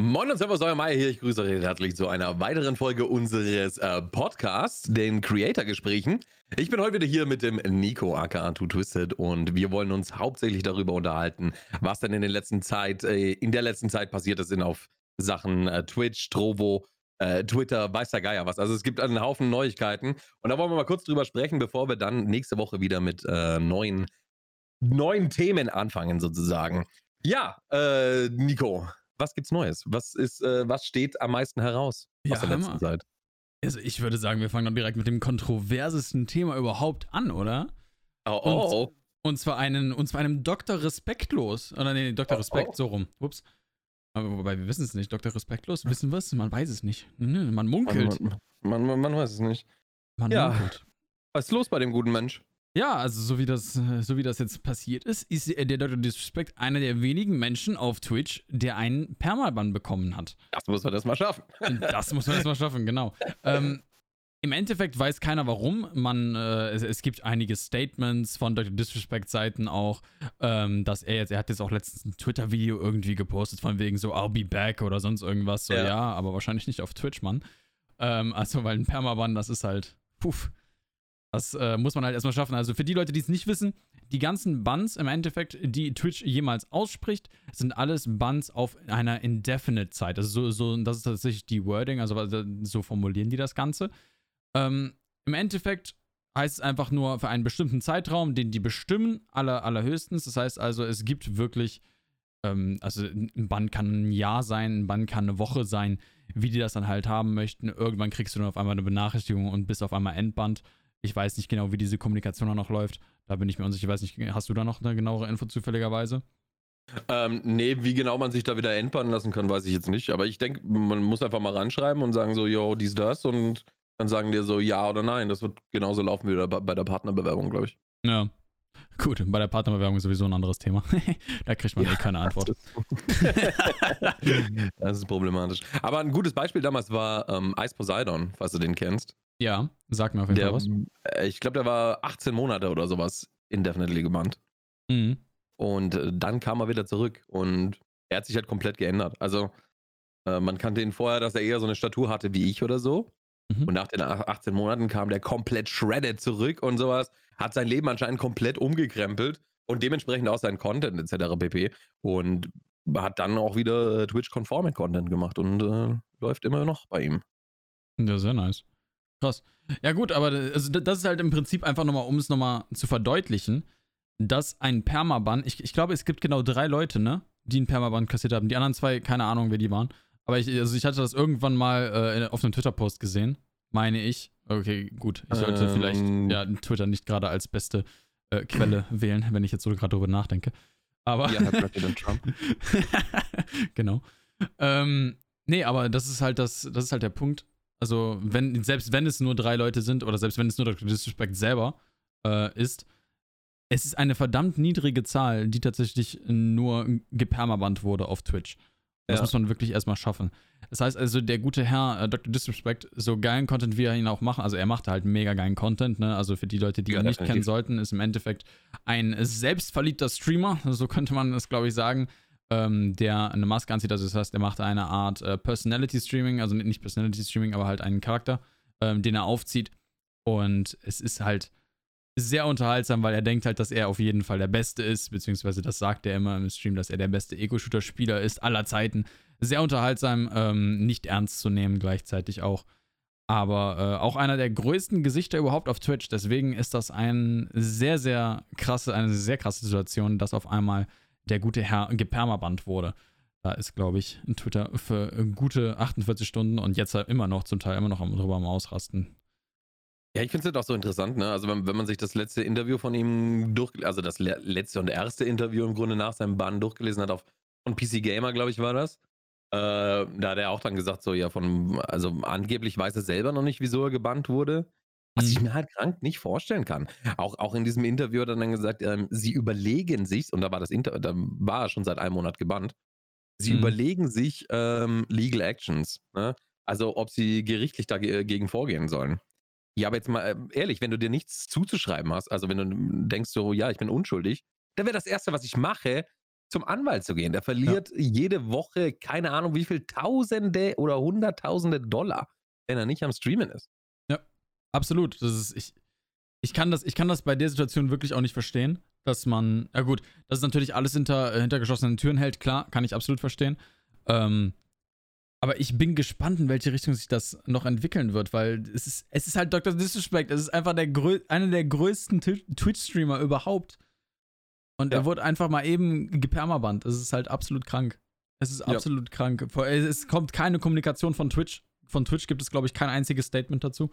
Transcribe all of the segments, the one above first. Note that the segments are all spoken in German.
Moin und Servus, euer Meier hier. Ich grüße euch herzlich zu einer weiteren Folge unseres äh, Podcasts, den Creator-Gesprächen. Ich bin heute wieder hier mit dem Nico aka Two Twisted und wir wollen uns hauptsächlich darüber unterhalten, was denn in, den letzten Zeit, äh, in der letzten Zeit passiert ist in auf Sachen äh, Twitch, Trovo, äh, Twitter, weiß der Geier was. Also es gibt einen Haufen Neuigkeiten und da wollen wir mal kurz drüber sprechen, bevor wir dann nächste Woche wieder mit äh, neuen, neuen Themen anfangen sozusagen. Ja, äh, Nico, was gibt's Neues? Was ist, äh, was steht am meisten heraus Ja, aus der letzten Hammer. Zeit? Also ich würde sagen, wir fangen dann direkt mit dem kontroversesten Thema überhaupt an, oder? Oh, oh, oh. Und zwar einen, und zwar einem Dr. Respektlos. Oder nee, Dr. Oh, Respekt, oh. so rum. Ups. Aber wobei, wir wissen es nicht. Dr. Respektlos, wissen wir es? Man weiß es nicht. Nö, Man munkelt. Man, man, man, man weiß es nicht. Man ja. munkelt. Was ist los bei dem guten Mensch? Ja, also so wie das, äh, so wie das jetzt passiert ist, ist äh, der Dr. Disrespect einer der wenigen Menschen auf Twitch, der einen Permaban bekommen hat. Das muss man das mal schaffen. Das muss man erstmal schaffen, genau. Ähm, Im Endeffekt weiß keiner warum. Man, äh, es, es gibt einige Statements von Dr. Disrespect-Seiten auch, ähm, dass er jetzt, er hat jetzt auch letztens ein Twitter-Video irgendwie gepostet, von wegen so, I'll be back oder sonst irgendwas. So, Ja. ja, aber wahrscheinlich nicht auf Twitch, Mann. Ähm, also, weil ein Permaban, das ist halt, puff. Das äh, muss man halt erstmal schaffen. Also für die Leute, die es nicht wissen, die ganzen Bans im Endeffekt, die Twitch jemals ausspricht, sind alles Bans auf einer indefinite Zeit. Also so, so das ist tatsächlich die Wording, also so formulieren die das Ganze. Ähm, Im Endeffekt heißt es einfach nur für einen bestimmten Zeitraum, den die bestimmen, aller, allerhöchstens. Das heißt also, es gibt wirklich, ähm, also ein Bann kann ein Jahr sein, ein Bann kann eine Woche sein, wie die das dann halt haben möchten. Irgendwann kriegst du dann auf einmal eine Benachrichtigung und bist auf einmal entbannt. Ich weiß nicht genau, wie diese Kommunikation dann noch läuft. Da bin ich mir unsicher. Ich weiß nicht, hast du da noch eine genauere Info zufälligerweise? Ähm, nee, wie genau man sich da wieder entbannen lassen kann, weiß ich jetzt nicht. Aber ich denke, man muss einfach mal ranschreiben und sagen so, yo, dies, das. Und dann sagen dir so ja oder nein. Das wird genauso laufen wie bei der Partnerbewerbung, glaube ich. Ja. Gut, bei der Partnerbewerbung ist sowieso ein anderes Thema. da kriegt man eh keine Antwort. das ist problematisch. Aber ein gutes Beispiel damals war ähm, Ice Poseidon, falls du den kennst. Ja, sag mir auf jeden Der, Fall was. äh, ich glaube, der war 18 Monate oder sowas indefinitely gebannt. Mhm. Und äh, dann kam er wieder zurück und er hat sich halt komplett geändert. Also äh, man kannte ihn vorher, dass er eher so eine Statur hatte wie ich oder so. Mhm. Und nach den ach- 18 Monaten kam der komplett shredded zurück und sowas. Hat sein Leben anscheinend komplett umgekrempelt und dementsprechend auch sein Content etc. pp. Und hat dann auch wieder Twitch-konformen Content gemacht und äh, läuft immer noch bei ihm. Ja, sehr nice. Krass. Ja, gut, aber äh, also das ist halt im Prinzip einfach nochmal, um es nochmal zu verdeutlichen, dass ein Permaban, ich, ich glaube, es gibt genau drei Leute, ne, die einen Permaban kassiert haben. Die anderen zwei, keine Ahnung, wer die waren. Aber ich, also ich hatte das irgendwann mal äh, auf einem Twitter-Post gesehen, meine ich. Okay, gut. Ich sollte Ähm. vielleicht ja, Twitter nicht gerade als beste äh, Quelle wählen, wenn ich jetzt so gerade drüber nachdenke. Aber. Ja, Herr Präsident Trump. genau. Ähm, nee, aber das ist halt das, das ist halt der Punkt. Also, wenn, selbst wenn es nur drei Leute sind oder selbst wenn es nur Dr. Disrespect selber äh, ist, es ist eine verdammt niedrige Zahl, die tatsächlich nur gepermabannt wurde auf Twitch. Das Ja. muss man wirklich erstmal schaffen. Das heißt also, der gute Herr äh, Dr. Disrespect, so geilen Content, wie er ihn auch macht, also er macht halt mega geilen Content, ne? Also für die Leute, die Ja, ihn nicht definitiv. kennen sollten, ist im Endeffekt ein selbstverliebter Streamer, so könnte man es, glaube ich, sagen, ähm, der eine Maske anzieht. Also das heißt, er macht eine Art äh, Personality Streaming, also nicht Personality Streaming, aber halt einen Charakter, ähm, den er aufzieht. Und es ist halt sehr unterhaltsam, weil er denkt halt, dass er auf jeden Fall der Beste ist, beziehungsweise das sagt er immer im Stream, dass er der beste Ego-Shooter-Spieler ist aller Zeiten. Sehr unterhaltsam, ähm, nicht ernst zu nehmen gleichzeitig auch. Aber äh, auch einer der größten Gesichter überhaupt auf Twitch. Deswegen ist das ein sehr, sehr krasse, eine sehr krasse Situation, dass auf einmal der gute Herr gepermabannt wurde. Da ist, glaube ich, Twitter für gute 48 Stunden und jetzt halt immer noch, zum Teil immer noch am, drüber am Ausrasten. Ja, ich finde es halt auch so interessant, ne? Also wenn, wenn man sich das letzte Interview von ihm durch, also das le letzte und erste Interview im Grunde nach seinem Bann durchgelesen hat, auf von PC Gamer, glaube ich, war das. Äh, da hat er auch dann gesagt, so, ja, von, also angeblich weiß er selber noch nicht, wieso er gebannt wurde. Was ich Mhm. mir halt krank nicht vorstellen kann. Auch, auch in diesem Interview hat er dann gesagt, ähm, sie überlegen sich, und da war das Inter da war er schon seit einem Monat gebannt, sie Mhm. überlegen sich ähm, Legal Actions. Ne? Also ob sie gerichtlich dagegen vorgehen sollen. Ja, aber jetzt mal äh, ehrlich, wenn du dir nichts zuzuschreiben hast, also wenn du denkst so, ja, ich bin unschuldig, dann wäre das Erste, was ich mache, zum Anwalt zu gehen. Der verliert jede Woche, keine Ahnung, wie viel Tausende oder Hunderttausende Dollar, wenn er nicht am Streamen ist. Absolut. Das ist, ich, ich, kann das, ich kann das bei der Situation wirklich auch nicht verstehen, dass man, ja gut, dass es natürlich alles hinter, äh, hinter geschlossenen Türen hält, klar, kann ich absolut verstehen. Ähm, aber ich bin gespannt, in welche Richtung sich das noch entwickeln wird, weil es ist, es ist halt Dr. Disrespect. Es ist einfach der einer der größten Twitch-Streamer überhaupt. Und ja. er wurde einfach mal eben gepermabannt. Es ist halt absolut krank. Es ist absolut ja. krank. Es kommt keine Kommunikation von Twitch. Von Twitch gibt es, glaube ich, kein einziges Statement dazu.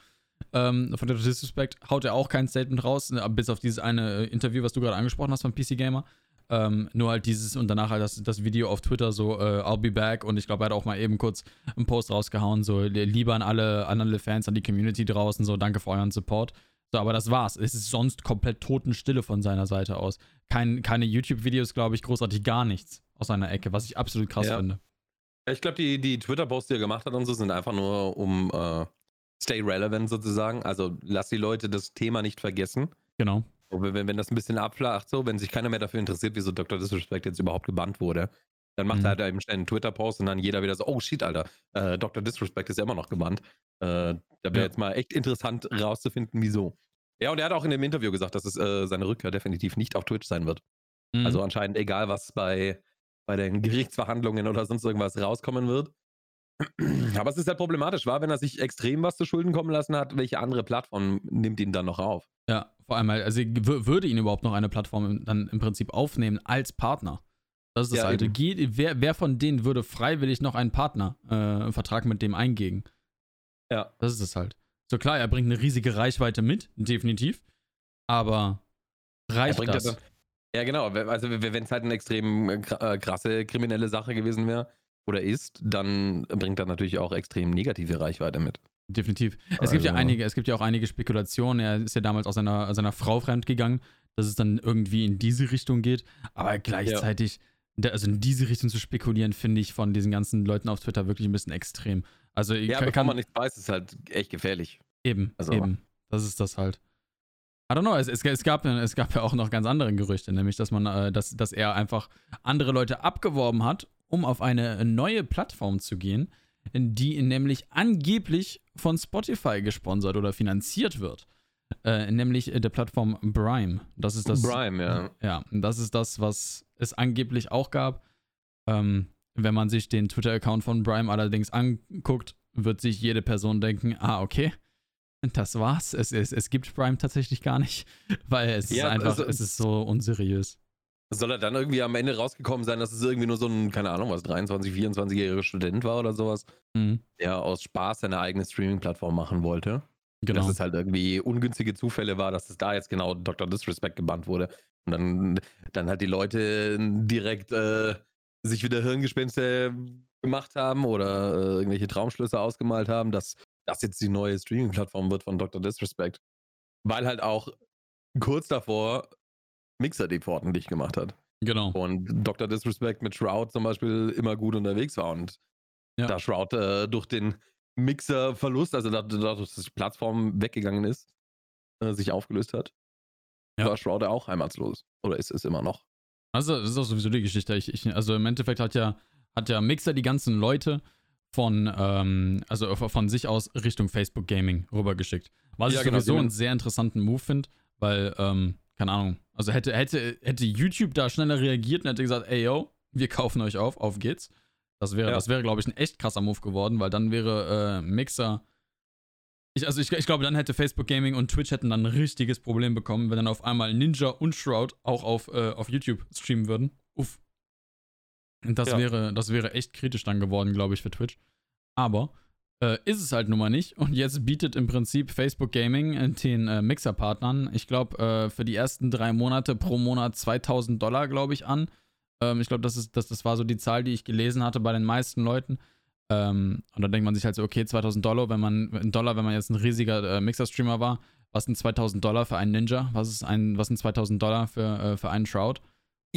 Ähm, von der Disrespect haut er auch kein Statement raus, äh, bis auf dieses eine äh, Interview, was du gerade angesprochen hast von PC Gamer. Ähm, nur halt dieses und danach halt das, das Video auf Twitter so, äh, I'll be back und ich glaube, er hat auch mal eben kurz einen Post rausgehauen, so lieber an alle, an alle Fans, an die Community draußen, so danke für euren Support. So, aber das war's. Es ist sonst komplett Totenstille von seiner Seite aus. Kein, keine YouTube-Videos, glaube ich, großartig gar nichts aus seiner Ecke, was ich absolut krass ja. finde. Ich glaube, die, die Twitter-Posts, die er gemacht hat und so, sind einfach nur, um äh, stay relevant sozusagen. Also lass die Leute das Thema nicht vergessen. Genau. Wenn, wenn das ein bisschen abflacht, so, wenn sich keiner mehr dafür interessiert, wieso Dr. Disrespect jetzt überhaupt gebannt wurde, dann macht mhm. er halt eben schnell einen Twitter-Post und dann jeder wieder so, oh shit, Alter, äh, Dr. Disrespect ist ja immer noch gebannt. Äh, da wäre ja. jetzt mal echt interessant rauszufinden, wieso. Ja, und er hat auch in dem Interview gesagt, dass es äh, seine Rückkehr definitiv nicht auf Twitch sein wird. Mhm. Also anscheinend egal, was bei, bei den Gerichtsverhandlungen oder sonst irgendwas rauskommen wird, aber es ist halt problematisch, war, wenn er sich extrem was zu Schulden kommen lassen hat, welche andere Plattform nimmt ihn dann noch auf? Ja, vor allem, also würde ihn überhaupt noch eine Plattform dann im Prinzip aufnehmen als Partner? Das ist das ja, alte. Geht, wer, wer von denen würde freiwillig noch einen Partner, äh, einen Vertrag mit dem eingehen? Ja. Das ist es halt. So klar, er bringt eine riesige Reichweite mit, definitiv. Aber reicht das? das? Ja, genau. Also, wenn es halt eine extrem äh, krasse kriminelle Sache gewesen wäre, oder ist, dann bringt das natürlich auch extrem negative Reichweite mit. Definitiv. Es also, gibt ja einige, es gibt ja auch einige Spekulationen. Er ist ja damals aus seiner, seiner Frau fremdgegangen, dass es dann irgendwie in diese Richtung geht. Aber gleichzeitig, ja. also in diese Richtung zu spekulieren, finde ich von diesen ganzen Leuten auf Twitter wirklich ein bisschen extrem. Also ja, kann, bevor man nichts weiß, ist halt echt gefährlich. Eben, also. eben. Das ist das halt. I don't know, es, es, es, gab, es gab ja auch noch ganz andere Gerüchte, nämlich, dass man, äh, dass, dass er einfach andere Leute abgeworben hat um auf eine neue Plattform zu gehen, die nämlich angeblich von Spotify gesponsert oder finanziert wird. Äh, nämlich der Plattform Brime. Das ist das. Brime, ja. Ja, das ist das, was es angeblich auch gab. Ähm, wenn man sich den Twitter-Account von Brime allerdings anguckt, wird sich jede Person denken: Ah, okay, das war's. Es, es, es gibt Prime tatsächlich gar nicht, weil es ja, ist einfach, also, es ist so unseriös. Soll er dann irgendwie am Ende rausgekommen sein, dass es irgendwie nur so ein, keine Ahnung, was, 23, 24-jähriger Student war oder sowas, mhm. der aus Spaß seine eigene Streaming-Plattform machen wollte? Genau. Dass es halt irgendwie ungünstige Zufälle war, dass es da jetzt genau Dr. Disrespect gebannt wurde. Und dann, dann halt die Leute direkt äh, sich wieder Hirngespinste gemacht haben oder äh, irgendwelche Traumschlüsse ausgemalt haben, dass das jetzt die neue Streaming-Plattform wird von Dr. Disrespect. Weil halt auch kurz davor Mixer die Pforten dicht gemacht hat. Genau. Und Dr. Disrespect mit Shroud zum Beispiel immer gut unterwegs war. Und ja. da Shroud äh, durch den Mixer-Verlust, also dadurch, dass die Plattform weggegangen ist, äh, sich aufgelöst hat, ja. war Shroud auch heimatslos. Oder ist es immer noch. Also, das ist auch sowieso die Geschichte. Ich, ich, also im Endeffekt hat ja, hat ja Mixer die ganzen Leute von, ähm, also von sich aus Richtung Facebook Gaming rübergeschickt. Was ja, ich genau, sowieso einen sehr interessanten Move finde, weil, ähm, keine Ahnung. Also hätte, hätte, hätte YouTube da schneller reagiert und hätte gesagt, ey yo, wir kaufen euch auf, auf geht's. Das wäre, ja. das wäre, glaube ich, ein echt krasser Move geworden, weil dann wäre äh, Mixer. Ich, also ich, ich glaube, dann hätte Facebook Gaming und Twitch hätten dann ein richtiges Problem bekommen, wenn dann auf einmal Ninja und Shroud auch auf, äh, auf YouTube streamen würden. Uff. Und das ja. wäre, das wäre echt kritisch dann geworden, glaube ich, für Twitch. Aber äh, ist es halt nun mal nicht. Und jetzt bietet im Prinzip Facebook Gaming äh, den äh, Mixer-Partnern, ich glaube, äh, für die ersten drei Monate pro Monat 2000 Dollar, glaube ich, an. Ähm, ich glaube, das, das, das war so die Zahl, die ich gelesen hatte bei den meisten Leuten. Ähm, und dann denkt man sich halt so, okay, 2000 Dollar, wenn man, Dollar, wenn man jetzt ein riesiger äh, Mixer-Streamer war, was sind 2000 Dollar für einen Ninja? Was, ist ein, was sind 2000 Dollar für, äh, für einen Shroud?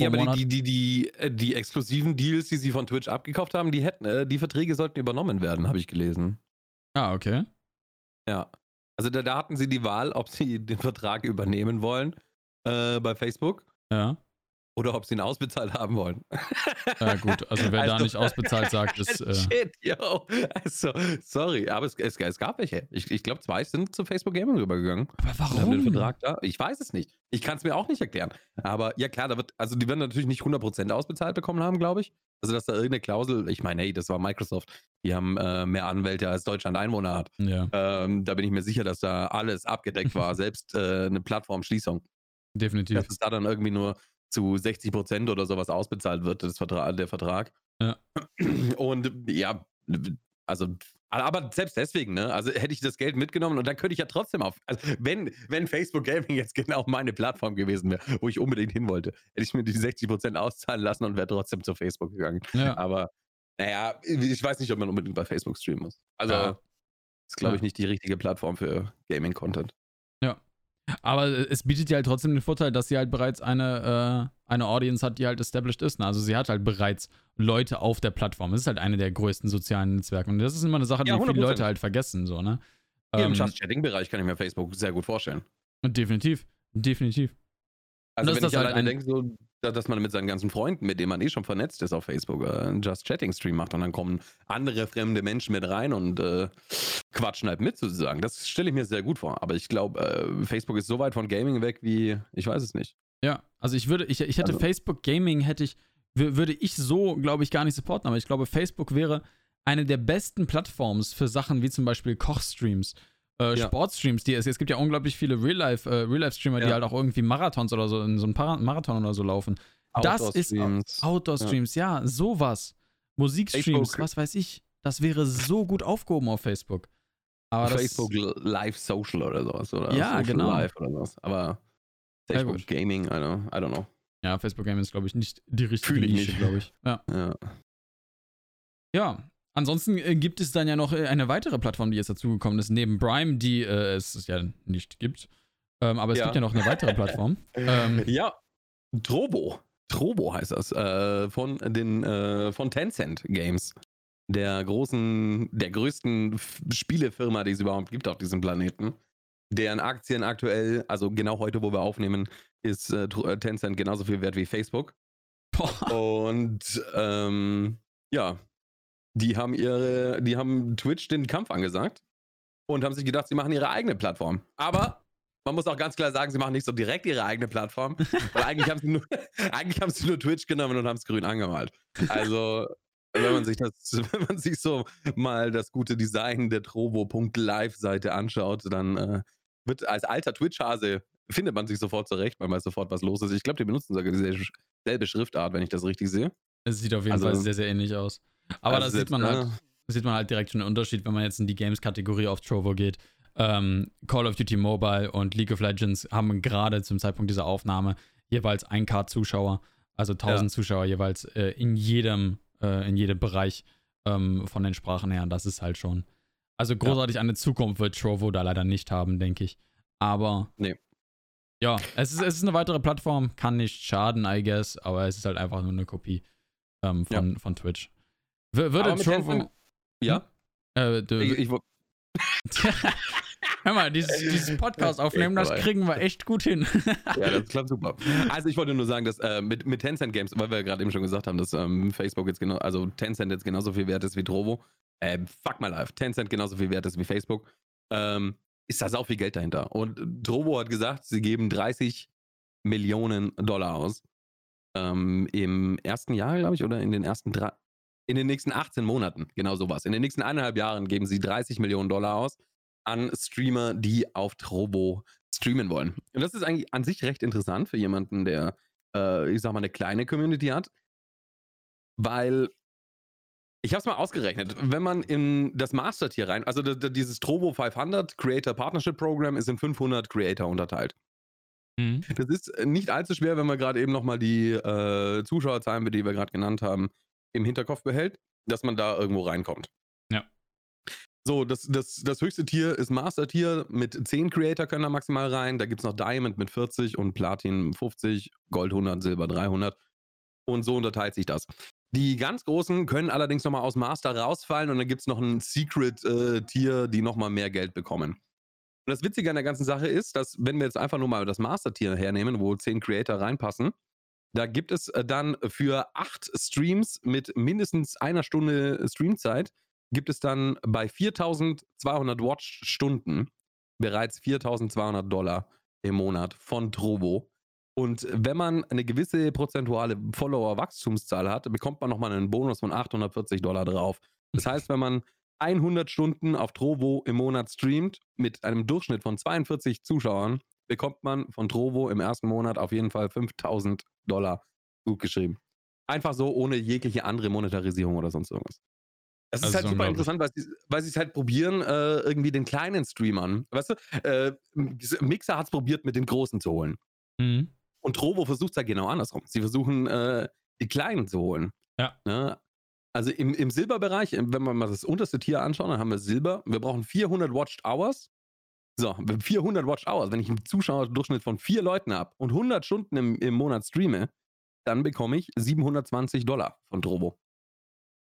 Ja, aber die, die, die, äh, die, exklusiven Deals, die sie von Twitch abgekauft haben, die hätten, äh, die Verträge sollten übernommen werden, habe ich gelesen. Ah, okay. Ja. Also da, da, hatten sie die Wahl, ob sie den Vertrag übernehmen wollen äh, bei Facebook. Ja. Oder ob sie ihn ausbezahlt haben wollen. Ja, gut, also wer Also- da nicht ausbezahlt sagt, ist. Äh, Shit, yo. Also, sorry, aber es, es, es gab welche. Ich, ich glaube, zwei sind zu Facebook Gaming rübergegangen. aber und haben den warum? Vertrag da. Ich weiß es nicht. Ich kann es mir auch nicht erklären. Aber ja, klar, da wird, also die werden natürlich nicht 100% ausbezahlt bekommen haben, glaube ich. Also, dass da irgendeine Klausel, ich meine, hey, das war Microsoft. Die haben äh, mehr Anwälte als Deutschland Einwohner hat. Ja, Ähm, da bin ich mir sicher, dass da alles abgedeckt war, selbst äh, eine Plattformschließung. definitiv. Dass es da dann irgendwie nur zu 60 Prozent oder sowas ausbezahlt wird, das Vertra der Vertrag. Ja. Und ja, also, aber selbst deswegen, ne? Also hätte ich das Geld mitgenommen und dann könnte ich ja trotzdem auf. Also wenn, wenn Facebook Gaming jetzt genau meine Plattform gewesen wäre, wo ich unbedingt hin wollte, hätte ich mir die 60 Prozent auszahlen lassen und wäre trotzdem zu Facebook gegangen. Ja. Aber naja, ich weiß nicht, ob man unbedingt bei Facebook streamen muss. Also, Ja. ist, glaube ich, nicht die richtige Plattform für Gaming-Content. Aber es bietet dir halt trotzdem den Vorteil, dass sie halt bereits eine, äh, eine Audience hat, die halt established ist. Ne? Also sie hat halt bereits Leute auf der Plattform. Es ist halt eine der größten sozialen Netzwerke. Und das ist immer eine Sache, die Ja, viele 100%. Leute halt vergessen. So, ne? Hier im Ähm, Just-Chatting-Bereich kann ich mir Facebook sehr gut vorstellen. definitiv. Definitiv. Also das wenn ist ich halt alleine ein- denke, so, dass man mit seinen ganzen Freunden, mit denen man eh schon vernetzt ist auf Facebook, äh, einen Just Chatting Stream macht und dann kommen andere fremde Menschen mit rein und äh, quatschen halt mit sozusagen. Das stelle ich mir sehr gut vor. Aber ich glaube, äh, Facebook ist so weit von Gaming weg wie, ich weiß es nicht. Ja, also ich würde, ich, ich hätte Also- Facebook Gaming, hätte ich, wür- würde ich so, glaube ich, gar nicht supporten, aber ich glaube, Facebook wäre eine der besten Plattforms für Sachen wie zum Beispiel Kochstreams, äh, Ja. Sportstreams, die es, es gibt ja unglaublich viele äh, Real-Life-Streamer, die Ja. halt auch irgendwie Marathons oder so in so einem Marathon oder so laufen. Das ist Outdoor-Streams. Outdoor-Streams, ja. sowas. Musikstreams, was weiß ich. Das wäre so gut aufgehoben auf Facebook. Aber das- Facebook Live Social oder sowas. Oder Ja, Social genau. Live oder sowas. Aber Facebook. Gaming, I don't, I don't know. Ja, Facebook Gaming ist, glaube ich, nicht die richtige Fühl ich Nische, glaube ich. Ja. Ja. Ja, ansonsten äh, gibt es dann ja noch äh, eine weitere Plattform, die jetzt dazugekommen ist, neben Prime, die äh, es ja nicht gibt. Ähm, aber es Ja. gibt ja noch eine weitere Plattform. Ähm, ja, Trobo. Trobo heißt das. Äh, von den äh, von Tencent Games. Der großen, der größten F Spielefirma, die es überhaupt gibt auf diesem Planeten. Deren Aktien aktuell, also genau heute, wo wir aufnehmen, ist Tencent genauso viel wert wie Facebook. boah, Und ähm, ja, die haben ihre, die haben Twitch den Kampf angesagt und haben sich gedacht, sie machen ihre eigene Plattform. Aber man muss auch ganz klar sagen, sie machen nicht so direkt ihre eigene Plattform, weil eigentlich haben sie nur, eigentlich haben sie nur Twitch genommen und haben es grün angemalt. Also wenn man sich das, wenn man sich so mal das gute Design der Trovo.live-Seite anschaut, dann äh, wird als alter Twitch-Hase findet man sich sofort zurecht, weil man sofort was los ist. Ich glaube, die benutzen sogar dieselbe Schriftart, wenn ich das richtig sehe. es sieht auf jeden also- Fall sehr, sehr ähnlich aus. Aber Also da sieht man halt, sieht man halt direkt schon einen Unterschied, wenn man jetzt in die Games-Kategorie auf Trovo geht. Ähm, Call of Duty Mobile und League of Legends haben gerade zum Zeitpunkt dieser Aufnahme jeweils 1K-Zuschauer, also 1000 Zuschauer jeweils äh, in jedem, äh, in jedem Bereich ähm, von den Sprachen her. Und das ist halt schon. Also großartig eine Zukunft wird Trovo da leider nicht haben, denke ich. Aber Nee. ja, es ist, es ist eine weitere Plattform, kann nicht schaden, I guess, aber es ist halt einfach nur eine Kopie ähm, von, von Twitch. Würde Trovo. Ja, Äh, du, ich, ich, Hör mal, dieses, dieses Podcast aufnehmen, das kriegen wir echt gut hin. ja, das klappt super. Also ich wollte nur sagen, dass äh, mit, mit Tencent Games, weil wir ja gerade eben schon gesagt haben, dass ähm, Facebook jetzt genau, also Tencent jetzt genauso viel wert ist wie Trovo. Äh, fuck my life. Tencent genauso viel wert ist wie Facebook. Ähm, ist da sau viel Geld dahinter. Und Trovo hat gesagt, sie geben 30 Millionen Dollar aus. Ähm, Im ersten Jahr, glaube ich, oder in den ersten drei, in den nächsten 18 Monaten, genau sowas. In den nächsten eineinhalb Jahren geben sie 30 Millionen Dollar aus an Streamer, die auf Trovo streamen wollen. Und das ist eigentlich an sich recht interessant für jemanden, der, äh, ich sag mal, eine kleine Community hat, weil ich habe es mal ausgerechnet, wenn man in das Master-Tier rein, also dieses Trovo 500 Creator Partnership Program ist in 500 Creator unterteilt. Mhm. Das ist nicht allzu schwer, wenn man gerade eben nochmal die äh, Zuschauerzahlen, die wir gerade genannt haben, im Hinterkopf behält, dass man da irgendwo reinkommt. Ja. So, das, das, das höchste Tier ist Master-Tier. Mit 10 Creator können da maximal rein. Da gibt es noch Diamond mit 40 und Platin 50, Gold 100, Silber 300. Und so unterteilt sich das. Die ganz großen können allerdings nochmal aus Master rausfallen und dann gibt es noch ein Secret-Tier, die nochmal mehr Geld bekommen. Und das Witzige an der ganzen Sache ist, dass, wenn wir jetzt einfach nur mal das Master-Tier hernehmen, wo 10 Creator reinpassen, Da gibt es äh, dann für acht Streams mit mindestens einer Stunde Streamzeit, gibt es dann bei 4200 Watch-Stunden bereits 4200 Dollar im Monat von Trovo. Und wenn man eine gewisse prozentuale Follower-Wachstumszahl hat, bekommt man nochmal einen Bonus von 840 Dollar drauf. Das heißt, wenn man 100 Stunden auf Trovo im Monat streamt mit einem Durchschnitt von 42 Zuschauern, bekommt man von Trovo im ersten Monat auf jeden Fall 5000 Dollar gut geschrieben. Einfach so, ohne jegliche andere Monetarisierung oder sonst irgendwas. Das ist halt super interessant, weil sie, weil sie es halt probieren, äh, irgendwie den kleinen Streamern. Weißt du, äh, Mixer hat es probiert, mit den Großen zu holen. Mhm. Und Trovo versucht es ja genau andersrum. Sie versuchen, äh, die Kleinen zu holen. Ja. Ne? Also im, im Silberbereich, wenn wir mal das unterste Tier anschauen, dann haben wir Silber. Wir brauchen 400 Watched Hours. So, 400 Watch Hours, wenn ich einen Zuschauerdurchschnitt von vier Leuten habe und 100 Stunden im, im Monat streame, dann bekomme ich 720 Dollar von Drobo.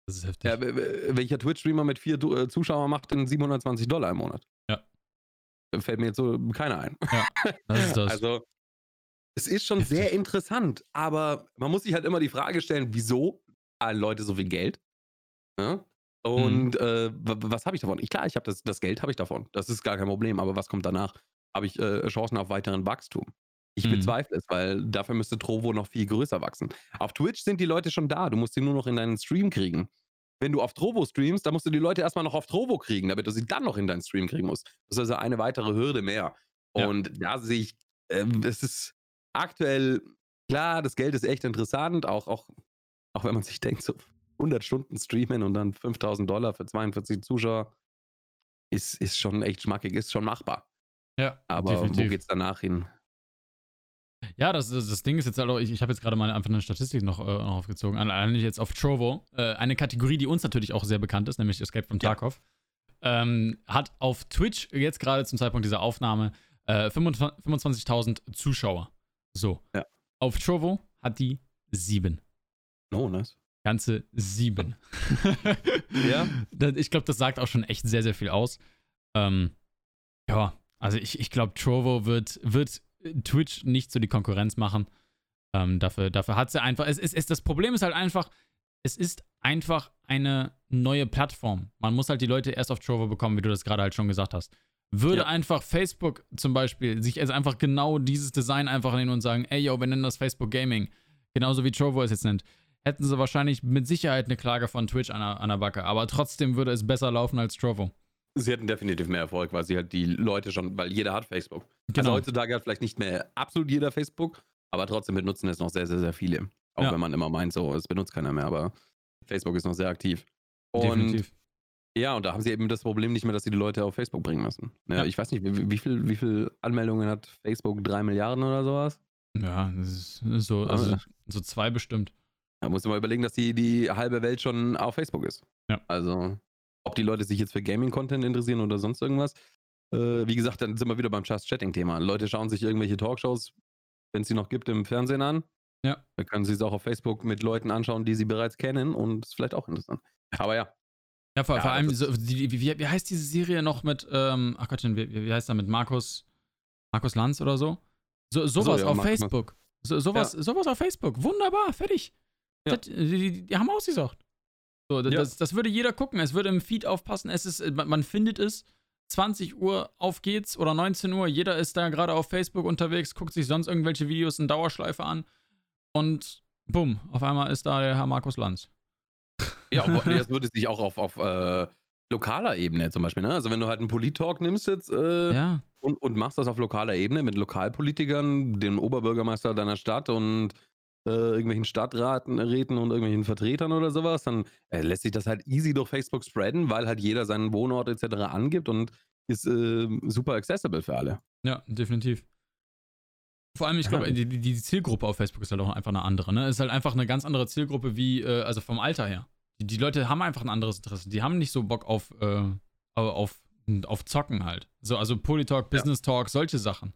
Das ist heftig. Ja, welcher Twitch-Streamer mit vier äh, Zuschauern macht denn 720 Dollar im Monat? Ja. Fällt mir jetzt so keiner ein. Ja, das ist das. Also, es ist schon heftig. sehr interessant, aber man muss sich halt immer die Frage stellen, wieso zahlen Leute so viel Geld? Ja? Und mhm. äh, was habe ich davon? Ich, klar, ich habe das, das Geld habe ich davon. Das ist gar kein Problem. Aber was kommt danach? Habe ich äh, Chancen auf weiteren Wachstum? Ich mhm. bezweifle es, weil dafür müsste Trovo noch viel größer wachsen. Auf Twitch sind die Leute schon da. Du musst sie nur noch in deinen Stream kriegen. Wenn du auf Trovo streamst, dann musst du die Leute erstmal noch auf Trovo kriegen, damit du sie dann noch in deinen Stream kriegen musst. Das ist also eine weitere Hürde mehr. Und ja. da sehe ich, äh, es ist aktuell, klar, das Geld ist echt interessant, auch, auch, auch wenn man sich denkt, so 100 Stunden streamen und dann 5000 Dollar für 42 Zuschauer ist, ist schon echt schmackig, ist schon machbar. Ja, aber definitiv. wo geht's danach hin? Ja, das, das, das Ding ist jetzt halt auch, ich, ich habe jetzt gerade mal einfach eine Statistik noch, äh, noch aufgezogen, eigentlich jetzt auf Trovo. Äh, eine Kategorie, die uns natürlich auch sehr bekannt ist, nämlich Escape from Tarkov. Ja. Ähm, hat auf Twitch jetzt gerade zum Zeitpunkt dieser Aufnahme äh, 25.000 Zuschauer. So. Ja. Auf Trovo hat die sieben. Oh, nice. Ganze sieben. ja. Ich glaube, das sagt auch schon echt sehr, sehr viel aus. Ähm, ja, also ich, ich glaube, Trovo wird, wird Twitch nicht so die Konkurrenz machen. Ähm, dafür, dafür hat sie einfach. Es, es, es, das Problem ist halt einfach, es ist einfach eine neue Plattform. Man muss halt die Leute erst auf Trovo bekommen, wie du das gerade halt schon gesagt hast. Würde ja. einfach Facebook zum Beispiel sich also einfach genau dieses Design einfach nehmen und sagen, ey yo, wir nennen das Facebook Gaming. Genauso wie Trovo es jetzt nennt hätten sie wahrscheinlich mit Sicherheit eine Klage von Twitch an der, an der Backe. Aber trotzdem würde es besser laufen als Trovo. Sie hätten definitiv mehr Erfolg, weil sie halt die Leute schon, weil jeder hat Facebook. Also genau. Also heutzutage hat vielleicht nicht mehr absolut jeder Facebook, aber trotzdem benutzen es noch sehr, sehr, sehr viele. Auch ja. wenn man immer meint, so, es benutzt keiner mehr, aber Facebook ist noch sehr aktiv. Und Definitiv. Ja, und da haben sie eben das Problem nicht mehr, dass sie die Leute auf Facebook bringen müssen. Ja, ja. Ich weiß nicht, wie, wie, viel, wie viel Anmeldungen hat Facebook? Drei Milliarden oder sowas? Ja, das ist so, also, so zwei bestimmt. Da muss man mal überlegen, dass die, die halbe Welt schon auf Facebook ist. Ja. Also, ob die Leute sich jetzt für Gaming-Content interessieren oder sonst irgendwas. Äh, wie gesagt, dann sind wir wieder beim Just-Chatting-Thema. Leute schauen sich irgendwelche Talkshows, wenn es sie noch gibt, im Fernsehen an. Ja. Dann können sie es auch auf Facebook mit Leuten anschauen, die sie bereits kennen und ist vielleicht auch interessant. Aber ja. Ja, vor, ja, vor allem, so, die, wie, wie, heißt diese Serie noch mit, ähm, ach Gottchen, wie, wie heißt er mit Markus, Markus Lanz oder so? So, sowas so, ja, auf Markus, Facebook. So, sowas, ja. sowas auf Facebook. Wunderbar, fertig. Ja. Das, die, die, haben ausgesucht. So, das, ja. das, das, würde jeder gucken. Es würde im Feed aufpassen. Es ist, man, man findet es. 20 Uhr auf geht's oder 19 Uhr. Jeder ist da gerade auf Facebook unterwegs, guckt sich sonst irgendwelche Videos in Dauerschleife an. Und bumm, auf einmal ist da der Herr Markus Lanz. Ja, das würde sich auch auf, auf äh, lokaler Ebene zum Beispiel, ne? Also wenn du halt einen Polit-Talk nimmst jetzt äh, ja. und, und machst das auf lokaler Ebene mit Lokalpolitikern, dem Oberbürgermeister deiner Stadt und äh, irgendwelchen Stadtraten Räten und irgendwelchen Vertretern oder sowas, dann äh, lässt sich das halt easy durch Facebook spreaden, weil halt jeder seinen Wohnort etc. angibt und ist äh, super accessible für alle. Ja, definitiv. Vor allem, ich glaube, die, die, Zielgruppe auf Facebook ist halt auch einfach eine andere. Ne? Ist halt einfach eine ganz andere Zielgruppe wie, äh, also vom Alter her. Die, die, Leute haben einfach ein anderes Interesse. Die haben nicht so Bock auf, äh, auf, auf Zocken halt. So, also Polytalk, Business Talk, solche Sachen.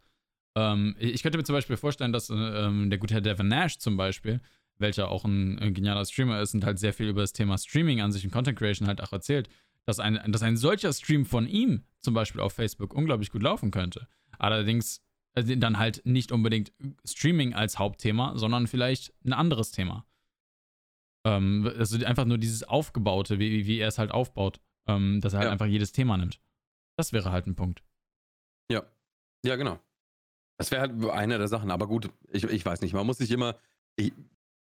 Ähm, ich könnte mir zum Beispiel vorstellen, dass äh, ähm, der gute Herr Devin Nash zum Beispiel, welcher auch ein, ein, genialer Streamer ist und halt sehr viel über das Thema Streaming an sich und Content Creation halt auch erzählt, dass ein, dass ein solcher Stream von ihm zum Beispiel auf Facebook unglaublich gut laufen könnte. Allerdings Also dann halt nicht unbedingt Streaming als Hauptthema, sondern vielleicht ein anderes Thema. Ähm, also einfach nur dieses Aufgebaute, wie, wie er es halt aufbaut, ähm, dass er halt Ja. einfach jedes Thema nimmt. Das wäre halt ein Punkt. Ja. Ja, genau. Das wäre halt eine der Sachen. Aber gut, ich, ich weiß nicht. Man muss nicht immer, ich,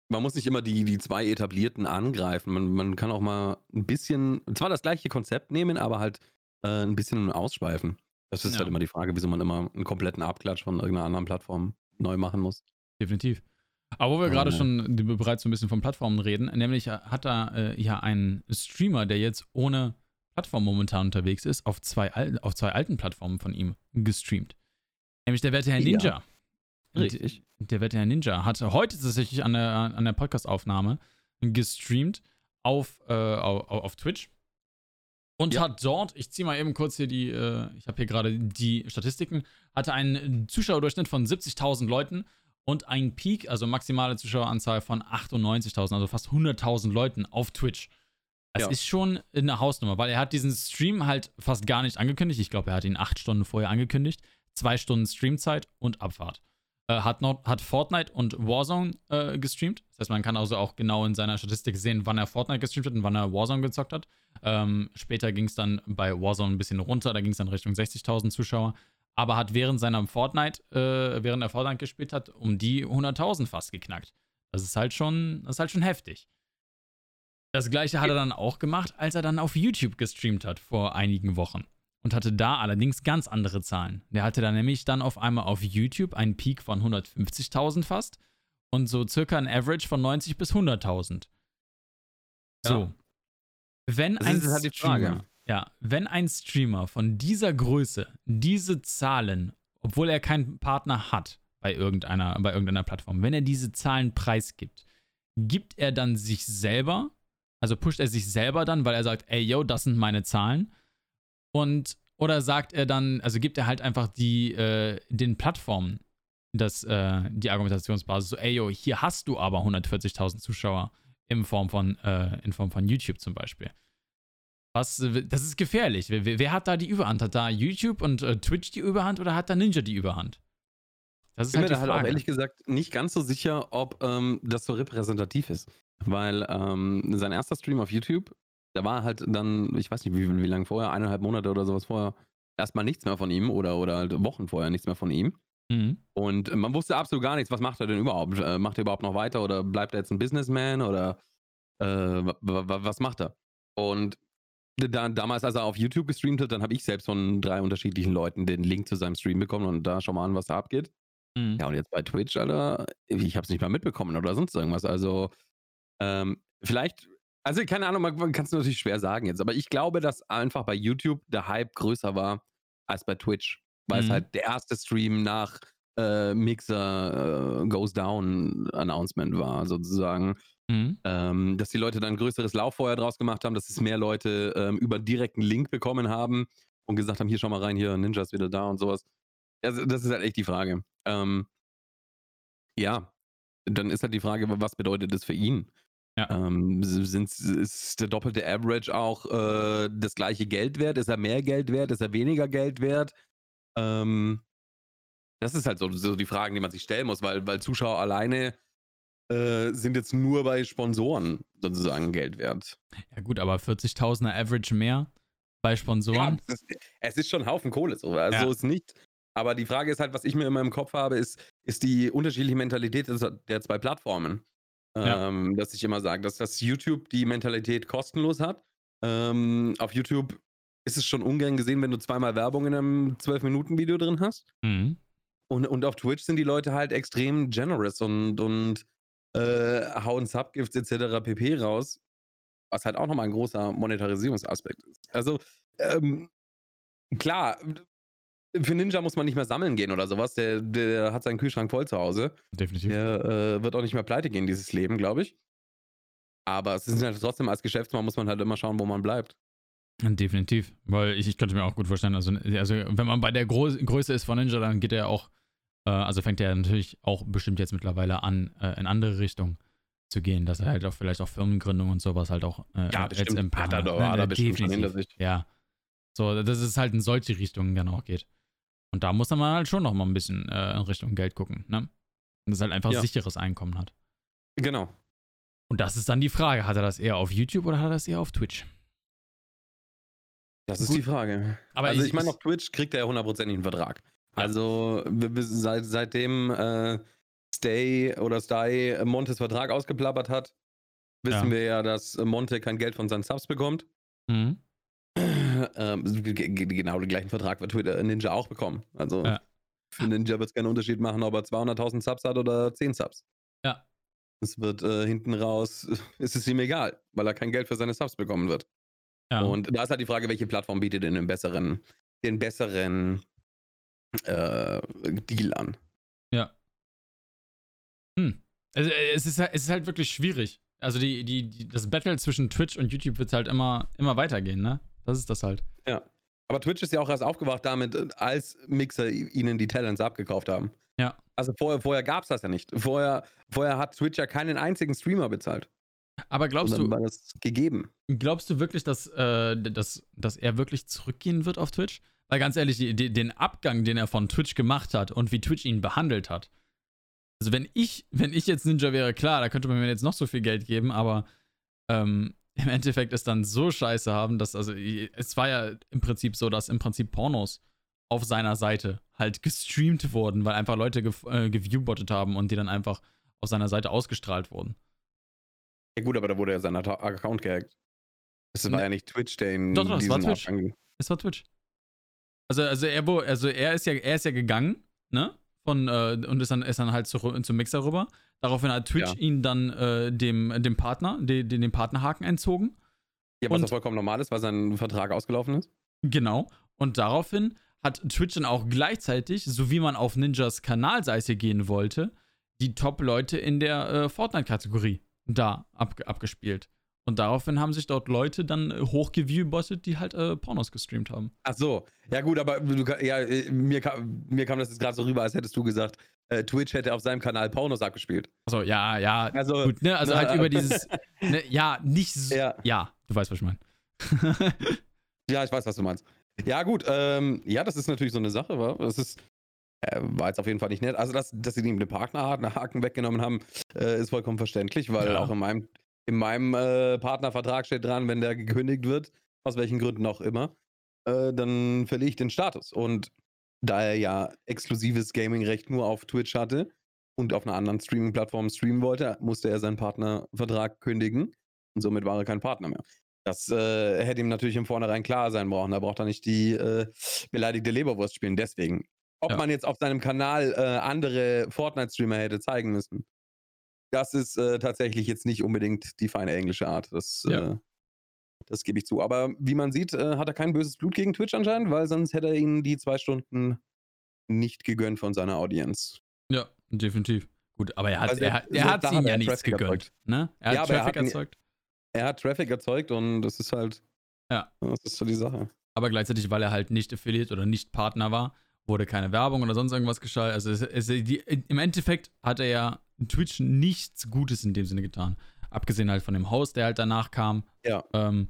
man muss nicht immer die, die zwei etablierten angreifen. Man, man kann auch mal ein bisschen, zwar das gleiche Konzept nehmen, aber halt äh, ein bisschen ausschweifen. Das ist Ja. halt immer die Frage, wieso man immer einen kompletten Abklatsch von irgendeiner anderen Plattform neu machen muss. Definitiv. Aber wo wir Oh, gerade ja. schon bereits so ein bisschen von Plattformen reden, nämlich hat da äh, ja ein Streamer, der jetzt ohne Plattform momentan unterwegs ist, auf zwei, auf zwei alten Plattformen von ihm gestreamt. Nämlich der werte Herr Ja. Ninja. Und Richtig. Der werte Herr Ninja hat heute tatsächlich an der, an der Podcast-Aufnahme gestreamt auf, äh, auf, auf Twitch. Und Ja. hat dort, ich ziehe mal eben kurz hier die, äh, ich habe hier gerade die Statistiken, hatte einen Zuschauerdurchschnitt von 70.000 Leuten und einen Peak, also maximale Zuschaueranzahl von 98.000, also fast 100.000 Leuten auf Twitch. Das Ja. ist schon eine Hausnummer, weil er hat diesen Stream halt fast gar nicht angekündigt. Ich glaube, er hat ihn acht Stunden vorher angekündigt. Zwei Stunden Streamzeit und Abfahrt. Äh, hat, noch, hat Fortnite und Warzone äh, gestreamt. Das heißt, man kann also auch genau in seiner Statistik sehen, wann er Fortnite gestreamt hat und wann er Warzone gezockt hat. Ähm, später ging es dann bei Warzone ein bisschen runter, da ging es dann Richtung 60.000 Zuschauer. Aber hat während seiner Fortnite, äh, während er Fortnite gespielt hat, um die 100.000 fast geknackt. Das ist halt schon, das ist halt schon heftig. Das gleiche hat er dann auch gemacht, als er dann auf YouTube gestreamt hat vor einigen Wochen. Und hatte da allerdings ganz andere Zahlen. Der hatte dann nämlich dann auf einmal auf YouTube einen Peak von 150.000 fast und so circa ein Average von 90 bis 100.000. So. Ja. Wenn Das ein ist halt die Frage. Streamer, ja, wenn ein Streamer von dieser Größe diese Zahlen, obwohl er keinen Partner hat bei irgendeiner, bei irgendeiner Plattform, wenn er diese Zahlen preisgibt, gibt er dann sich selber, also pusht er sich selber dann, weil er sagt, ey, yo, das sind meine Zahlen. Und, oder sagt er dann, also gibt er halt einfach die, äh, den Plattformen das, äh, die Argumentationsbasis, so, ey, yo, hier hast du aber 140.000 Zuschauer in Form von, äh, in Form von YouTube zum Beispiel. Was, äh, das ist gefährlich. Wer, wer- hat da die Überhand? Hat da YouTube und äh, Twitch die Überhand oder hat da Ninja die Überhand? Das ist bin mir halt die da halt auch ehrlich gesagt nicht ganz so sicher, ob ähm, das so repräsentativ ist. Weil ähm, sein erster Stream auf YouTube, da war halt dann, ich weiß nicht, wie, wie lange vorher, eineinhalb Monate oder sowas vorher, erstmal nichts mehr von ihm oder, oder halt Wochen vorher nichts mehr von ihm. mhm. Und man wusste absolut gar nichts, was macht er denn überhaupt? Äh, macht er überhaupt noch weiter oder bleibt er jetzt ein Businessman oder äh, wa- wa- was macht er? Und da, damals, als er auf YouTube gestreamt hat, dann habe ich selbst von drei unterschiedlichen Leuten den Link zu seinem Stream bekommen und da schau mal an, was da abgeht. Mhm. Ja, und jetzt bei Twitch, Alter, ich habe es nicht mal mitbekommen oder sonst irgendwas. Also, ähm, vielleicht, also keine Ahnung, man, man kann es natürlich schwer sagen jetzt, aber ich glaube, dass einfach bei YouTube der Hype größer war als bei Twitch, weil es Mhm. halt der erste Stream nach äh, Mixer äh, Goes Down Announcement war, sozusagen. Mhm. Ähm, dass die Leute dann ein größeres Lauffeuer draus gemacht haben, dass es mehr Leute ähm, über einen direkten Link bekommen haben und gesagt haben, hier schau mal rein, hier Ninja ist wieder da und sowas. Also, das ist halt echt die Frage. Ähm, ja, dann ist halt die Frage, was bedeutet das für ihn? Ja. Ähm, sind, ist der doppelte Average auch äh, das gleiche Geld wert? Ist er mehr Geld wert? Ist er weniger Geld wert? Ähm, das ist halt so, so die Fragen, die man sich stellen muss, weil, weil Zuschauer alleine äh, sind jetzt nur bei Sponsoren sozusagen Geld wert. Ja, gut, aber 40.000er Average mehr bei Sponsoren. es, ist, es ist schon ein Haufen Kohle, so. Also Ja. so ist nicht. Aber die Frage ist halt, was ich mir immer im Kopf habe, ist, ist die unterschiedliche Mentalität des- der zwei Plattformen. Ja. Ähm, dass ich immer sage, dass das YouTube die Mentalität kostenlos hat. Ähm, auf YouTube ist es schon ungern gesehen, wenn du zweimal Werbung in einem 12-Minuten-Video drin hast. Mhm. Und, und auf Twitch sind die Leute halt extrem generous und, und äh, hauen Subgifts etc. pp. raus, was halt auch nochmal ein großer Monetarisierungsaspekt ist. Also, ähm, klar, für Ninja muss man nicht mehr sammeln gehen oder sowas. Der, der hat seinen Kühlschrank voll zu Hause. Definitiv. Der äh, wird auch nicht mehr pleite gehen, dieses Leben, glaube ich. Aber es ist halt trotzdem als Geschäftsmann muss man halt immer schauen, wo man bleibt. Definitiv. Weil ich, ich könnte mir auch gut vorstellen, also, also wenn man bei der Gro Größe ist von Ninja, dann geht er ja auch, äh, also fängt er natürlich auch bestimmt jetzt mittlerweile an, äh, in andere Richtungen zu gehen, dass er halt auch vielleicht auch Firmengründung und sowas halt auch äh, Ja, jetzt im Hat Plan hat schon definitiv. Ja. So, dass es halt in solche Richtungen dann auch geht. Und da muss man halt schon noch mal ein bisschen äh, in Richtung Geld gucken, ne? Und das halt einfach Ja. sicheres Einkommen hat. Genau. Und das ist dann die Frage, hat er das eher auf YouTube oder hat er das eher auf Twitch? Das ist Gut. die Frage. Aber also ich- ich, meine, auf Twitch kriegt er ja hundertprozentig einen Vertrag. Ja. Also seit, seitdem äh, Stay oder Stay Montes Vertrag ausgeplappert hat, wissen Ja. wir ja, dass Monte kein Geld von seinen Subs bekommt. Mhm. Ähm, genau den gleichen Vertrag wird Twitter Ninja auch bekommen. Also Ja. für Ninja wird es keinen Unterschied machen, ob er 200.000 Subs hat oder 10 Subs. Ja. Es wird äh, hinten raus, ist es ihm egal, weil er kein Geld für seine Subs bekommen wird. Ja. Und da ist halt die Frage, welche Plattform bietet denn den besseren, den besseren äh, Deal an? Also, äh, es, ist, halt- es ist halt wirklich schwierig. Also die, die, die, das Battle zwischen Twitch und YouTube wird halt immer, immer weitergehen, ne? Das ist das halt. Aber Twitch ist ja auch erst aufgewacht damit, äh, als Mixer ihnen die Talents abgekauft haben. Ja. Also vorher, vorher gab es das ja nicht. Vorher, vorher hat Twitch ja keinen einzigen Streamer bezahlt. Aber glaubst du, war das gegeben. glaubst du wirklich, dass, äh, dass, dass er wirklich zurückgehen wird auf Twitch? Weil ganz ehrlich, die, die, den Abgang, den er von Twitch gemacht hat und wie Twitch ihn behandelt hat. Also wenn ich, wenn ich jetzt Ninja wäre, klar, da könnte man mir jetzt noch so viel Geld geben, aber ähm, im Endeffekt es dann so scheiße haben, dass, also es war ja im Prinzip so, dass im Prinzip Pornos auf seiner Seite halt gestreamt wurden, weil einfach Leute ge äh, geviewbottet haben und die dann einfach auf seiner Seite ausgestrahlt wurden. Ja gut, aber da wurde ja sein Account gehackt. Das war Ne. ja nicht Twitch, der ihn Doch, doch, das war Twitch. Abgang- Es war Twitch. Also, also er, wo, also er ist ja, er ist ja gegangen, ne? Von, äh, und ist dann, ist dann halt zu, zum Mixer rüber. Daraufhin hat Twitch Ja. ihn dann äh, dem, dem Partner, den, den, Partnerhaken entzogen. Ja, was Und- ja vollkommen normal ist, weil sein Vertrag ausgelaufen ist. Genau. Und daraufhin hat Twitch dann auch gleichzeitig, so wie man auf Ninjas Kanalseite gehen wollte, die Top-Leute in der äh, Fortnite-Kategorie da ab, abgespielt. Und daraufhin haben sich dort Leute dann äh, hochgeviewbottet, die halt äh, Pornos gestreamt haben. Ach so, ja gut, aber du, ja, äh, mir, kam, mir kam das jetzt gerade so rüber, als hättest du gesagt, äh, Twitch hätte auf seinem Kanal Pornos abgespielt. Also ja, ja, Also, gut, ne? Also na, halt über dieses, ne, ja, nicht so, Ja. ja. du weißt, was ich meine. ja, ich weiß, was du meinst. Ja gut, ähm, ja, das ist natürlich so eine Sache, wa? das ist, äh, war jetzt auf jeden Fall nicht nett. Also, dass, dass sie ihm den Partnerhaken weggenommen haben, äh, ist vollkommen verständlich, weil Ja. auch in meinem, in meinem äh, Partnervertrag steht dran, wenn der gekündigt wird, aus welchen Gründen auch immer, äh, dann verliere ich den Status. Und da er ja exklusives Gaming-Recht nur auf Twitch hatte und auf einer anderen Streaming-Plattform streamen wollte, musste er seinen Partnervertrag kündigen und somit war er kein Partner mehr. Das äh, hätte ihm natürlich im Vornherein klar sein brauchen. Da braucht er nicht die äh, beleidigte Leberwurst spielen. Deswegen. Ob Ja. man jetzt auf seinem Kanal äh, andere Fortnite-Streamer hätte zeigen müssen, das ist äh, tatsächlich jetzt nicht unbedingt die feine englische Art. Das, Ja. Das gebe ich zu. Aber wie man sieht, äh, hat er kein böses Blut gegen Twitch anscheinend, weil sonst hätte er ihnen die zwei Stunden nicht gegönnt von seiner Audience. Ja, definitiv. Gut, aber er hat Also er, hat- er so- hat ihnen ja nichts Traffic gegönnt. Ne? Er hat Ja, aber er Traffic hat erzeugt. Er hat Traffic erzeugt und das ist halt. Ja. Das ist so die Sache. aber gleichzeitig, weil er halt nicht Affiliate oder nicht Partner war, wurde keine Werbung oder sonst irgendwas geschaltet. Also es, es, die, im Endeffekt hat er ja Twitch nichts Gutes in dem Sinne getan. Abgesehen halt von dem Host, der halt danach kam. Ja. Ähm,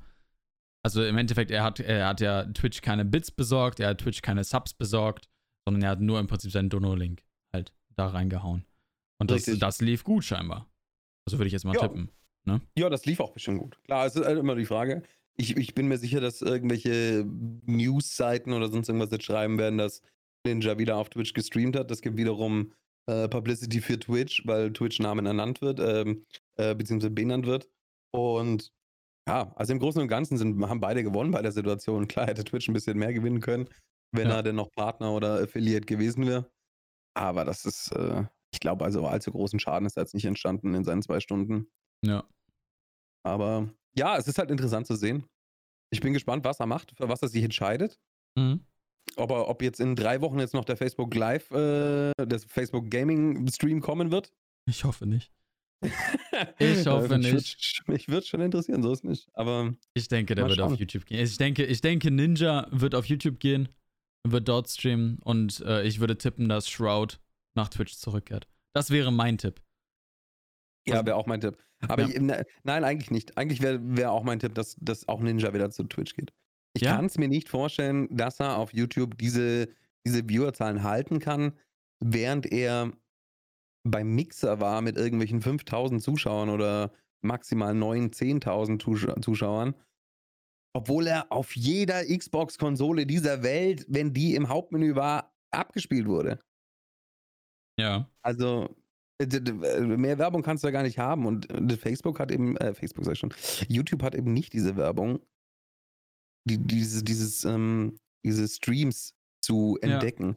also im Endeffekt, er hat, er hat ja Twitch keine Bits besorgt, er hat Twitch keine Subs besorgt, sondern er hat nur im Prinzip seinen Dono-Link halt da reingehauen. Und das, Richtig. das lief gut scheinbar. Also würde ich jetzt mal Ja. tippen. Ja, das lief auch bestimmt gut. Klar, es ist halt immer die Frage. Ich, ich bin mir sicher, dass irgendwelche News-Seiten oder sonst irgendwas jetzt schreiben werden, dass Ninja wieder auf Twitch gestreamt hat. Das gibt wiederum äh, Publicity für Twitch, weil Twitch-Namen ernannt wird, ähm, äh, beziehungsweise benannt wird. Und ja, also im Großen und Ganzen sind, haben beide gewonnen bei der Situation. Klar hätte Twitch ein bisschen mehr gewinnen können, wenn Ja. er denn noch Partner oder Affiliate gewesen wäre. Aber das ist, äh, ich glaube, also allzu großen Schaden ist da jetzt nicht entstanden in seinen zwei Stunden. Ja. Aber ja, es ist halt interessant zu sehen. Ich bin gespannt, was er macht, für was er sich entscheidet. Mhm. Ob, er, ob jetzt in drei Wochen jetzt noch der Facebook Live, äh, der Facebook Gaming Stream kommen wird. Ich hoffe nicht. Ich hoffe nicht. Mich würde schon interessieren, so ist nicht. Aber Ich denke, der wird auf schauen. YouTube gehen. Ich denke, ich denke, Ninja wird auf YouTube gehen, wird dort streamen und äh, ich würde tippen, dass Shroud nach Twitch zurückkehrt. Das wäre mein Tipp. ja, wäre auch mein Tipp. Aber Ja. ich, ne, nein, eigentlich nicht. Eigentlich wäre wär auch mein Tipp, dass, dass auch Ninja wieder zu Twitch geht. Ich Ja? kann es mir nicht vorstellen, dass er auf YouTube diese diese Viewerzahlen halten kann, während er beim Mixer war mit irgendwelchen 5000 Zuschauern oder maximal 9.000, 10.000 Zuschauern. Obwohl er auf jeder Xbox-Konsole dieser Welt, wenn die im Hauptmenü war, abgespielt wurde. Ja. Also, mehr Werbung kannst du ja gar nicht haben. Und Facebook hat eben, äh, Facebook sag ich schon, YouTube hat eben nicht diese Werbung, die, diese, dieses, ähm, diese Streams zu entdecken. Ja.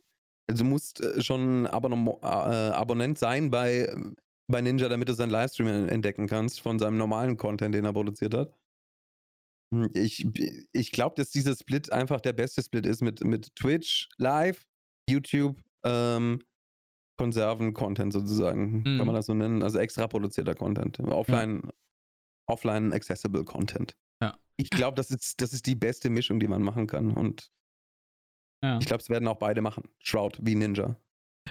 Also du musst äh, schon Abonnement, äh, Abonnent sein bei, bei Ninja, damit du seinen Livestream entdecken kannst von seinem normalen Content, den er produziert hat. Hm, ich, ich glaube, dass dieser Split einfach der beste Split ist mit, mit Twitch live, YouTube, ähm, Konserven-Content sozusagen, mhm. kann man mhm. das so nennen. Also extra produzierter Content. Offline, ja. offline accessible Content. Ja. Ich glaube, das ist, das ist die beste Mischung, die man machen kann. Und ja. ich glaube, es werden auch beide machen. Shroud wie Ninja.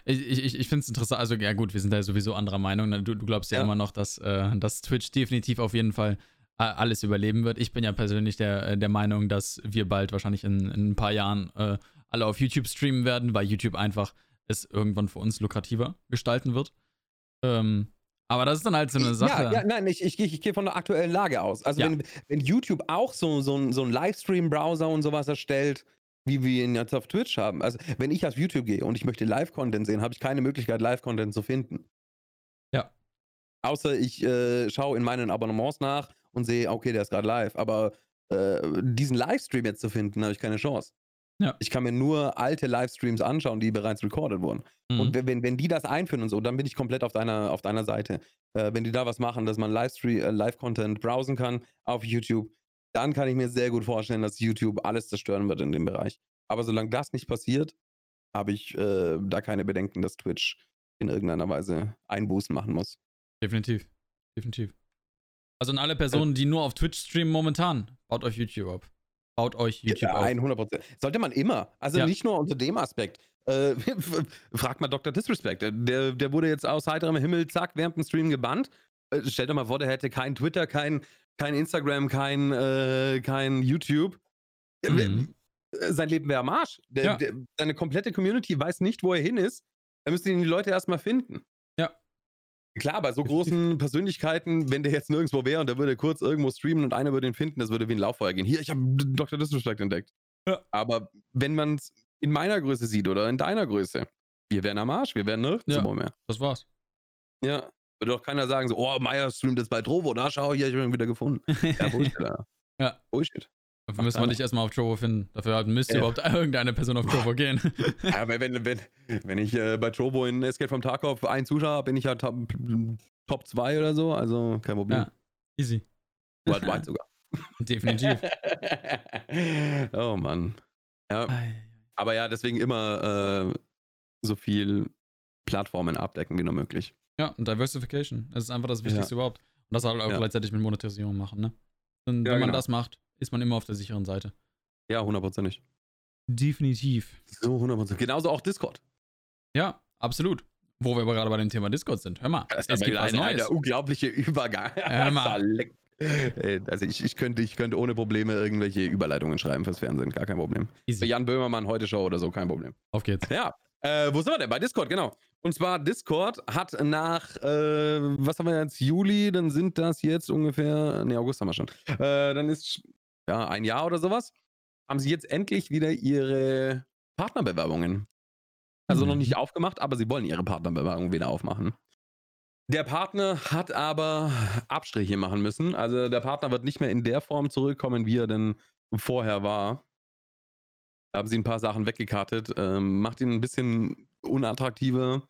Ich, ich, ich finde es interessant, also ja gut, wir sind da sowieso anderer Meinung. Du, du glaubst ja, ja, immer noch, dass, äh, dass Twitch definitiv auf jeden Fall äh, alles überleben wird. Ich bin ja persönlich der, äh, der Meinung, dass wir bald wahrscheinlich in, in ein paar Jahren äh, alle auf YouTube streamen werden, weil YouTube einfach es irgendwann für uns lukrativer gestalten wird. Ähm, aber das ist dann halt so eine Sache. Ja, ja nein, ich, ich, ich gehe von der aktuellen Lage aus. Also, ja. wenn, wenn YouTube auch so, so, so einen Livestream-Browser und sowas erstellt, wie wir ihn jetzt auf Twitch haben. Also, wenn ich auf YouTube gehe und ich möchte Live-Content sehen, habe ich keine Möglichkeit, Live-Content zu finden. Ja. Außer ich äh, schaue in meinen Abonnements nach und sehe, okay, der ist gerade live. Aber äh, diesen Livestream jetzt zu finden, habe ich keine Chance. Ja. Ich kann mir nur alte Livestreams anschauen, die bereits recorded wurden. Mhm. Und wenn, wenn die das einführen und so, dann bin ich komplett auf deiner, auf deiner Seite. Äh, wenn die da was machen, dass man Livestream, äh, Live-Content browsen kann auf YouTube, dann kann ich mir sehr gut vorstellen, dass YouTube alles zerstören wird in dem Bereich. Aber solange das nicht passiert, habe ich äh, da keine Bedenken, dass Twitch in irgendeiner Weise Einbußen machen muss. Definitiv. Definitiv. Also an alle Personen, die nur auf Twitch streamen momentan, baut euch YouTube ab. Baut euch YouTube ja, 100 Prozent. Sollte man immer. Also ja. nicht nur unter dem Aspekt. Äh, fragt mal Dr. Disrespect. Der, der wurde jetzt aus heiterem Himmel, zack, während dem Stream gebannt. Äh, stellt euch mal vor, der hätte kein Twitter, kein, kein Instagram, kein, äh, kein YouTube. Mhm. Äh, sein Leben wäre am Arsch. Der, ja. der, seine komplette Community weiß nicht, wo er hin ist. Da müssten ihn die Leute erstmal finden. Ja. Klar, bei so großen Persönlichkeiten, wenn der jetzt nirgendwo wäre und der würde kurz irgendwo streamen und einer würde ihn finden, das würde wie ein Lauffeuer gehen. Hier, ich habe Dr. Disrespect entdeckt. Ja. Aber wenn man es in meiner Größe sieht oder in deiner Größe, wir wären am Arsch, wir wären nirgendwo ja, mehr. Das war's. Ja. Würde doch keiner sagen so, oh, Meier streamt jetzt bei Trovo, da schau, hier, ich habe ihn wieder gefunden. Ja, Bullshit, da. ja. Bullshit. Dafür müssen wir nicht erstmal auf Trovo finden. Dafür müsste ja. überhaupt irgendeine Person auf Trovo gehen. ja, wenn, wenn, wenn ich äh, bei Trovo in Escape vom Tarkov einen Zuschauer habe, bin ich ja top, Top 2 oder so, also kein Problem. Ja, easy. Worldwide sogar. Definitiv. oh Mann. Ja. Aber ja, deswegen immer äh, so viel Plattformen abdecken wie nur möglich. Ja, und Diversification. Das ist einfach das Wichtigste ja. überhaupt. Und das halt auch ja. gleichzeitig mit Monetarisierung machen, ne? Und ja, wenn man genau. das macht, ist man immer auf der sicheren Seite. Ja, hundertprozentig. Definitiv. So, hundertprozentig. Genauso auch Discord. Ja, absolut. Wo wir aber gerade bei dem Thema Discord sind. Hör mal. Das ist ein, ein unglaublicher Übergang. Hör mal. Also ich, ich, könnte, ich könnte ohne Probleme irgendwelche Überleitungen schreiben fürs Fernsehen, gar kein Problem. Easy. Jan Böhmermann, heute Show oder so, kein Problem. Auf geht's. Ja. Äh, wo sind wir denn? Bei Discord, genau. Und zwar Discord hat nach, äh, was haben wir jetzt, Juli, dann sind das jetzt ungefähr, ne, August haben wir schon. Äh, dann ist, ja, ein Jahr oder sowas, haben sie jetzt endlich wieder ihre Partnerbewerbungen. Also mhm. noch nicht aufgemacht, aber sie wollen ihre Partnerbewerbung wieder aufmachen. Der Partner hat aber Abstriche machen müssen. Also der Partner wird nicht mehr in der Form zurückkommen, wie er denn vorher war. Da haben sie ein paar Sachen weggekartet, ähm, macht ihn ein bisschen unattraktiver,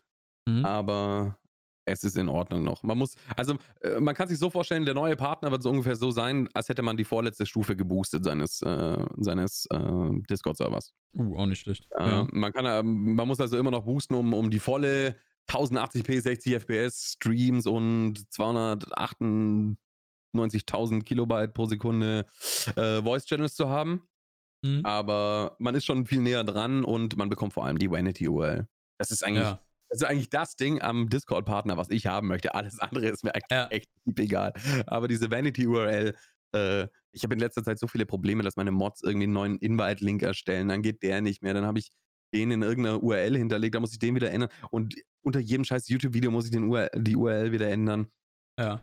mhm. aber es ist in Ordnung noch. Man muss, also äh, man kann sich so vorstellen, der neue Partner wird so ungefähr so sein, als hätte man die vorletzte Stufe geboostet seines, äh, seines äh, Discord-Servers. Uh, auch nicht schlecht. Ja. Man kann, ähm, man muss also immer noch boosten, um, um die volle 1080p 60 FPS Streams und 298.000 Kilobyte pro Sekunde äh, Voice Channels zu haben. Mhm. Aber man ist schon viel näher dran und man bekommt vor allem die Vanity URL. Das ist eigentlich, ja. das ist eigentlich das Ding am Discord-Partner, was ich haben möchte. Alles andere ist mir ja. echt egal. Aber diese Vanity URL, äh, ich habe in letzter Zeit so viele Probleme, dass meine Mods irgendwie einen neuen Invite-Link erstellen, dann geht der nicht mehr, dann habe ich den in irgendeiner URL hinterlegt, da muss ich den wieder ändern. Und unter jedem scheiß YouTube-Video muss ich den URL, die URL wieder ändern. Ja.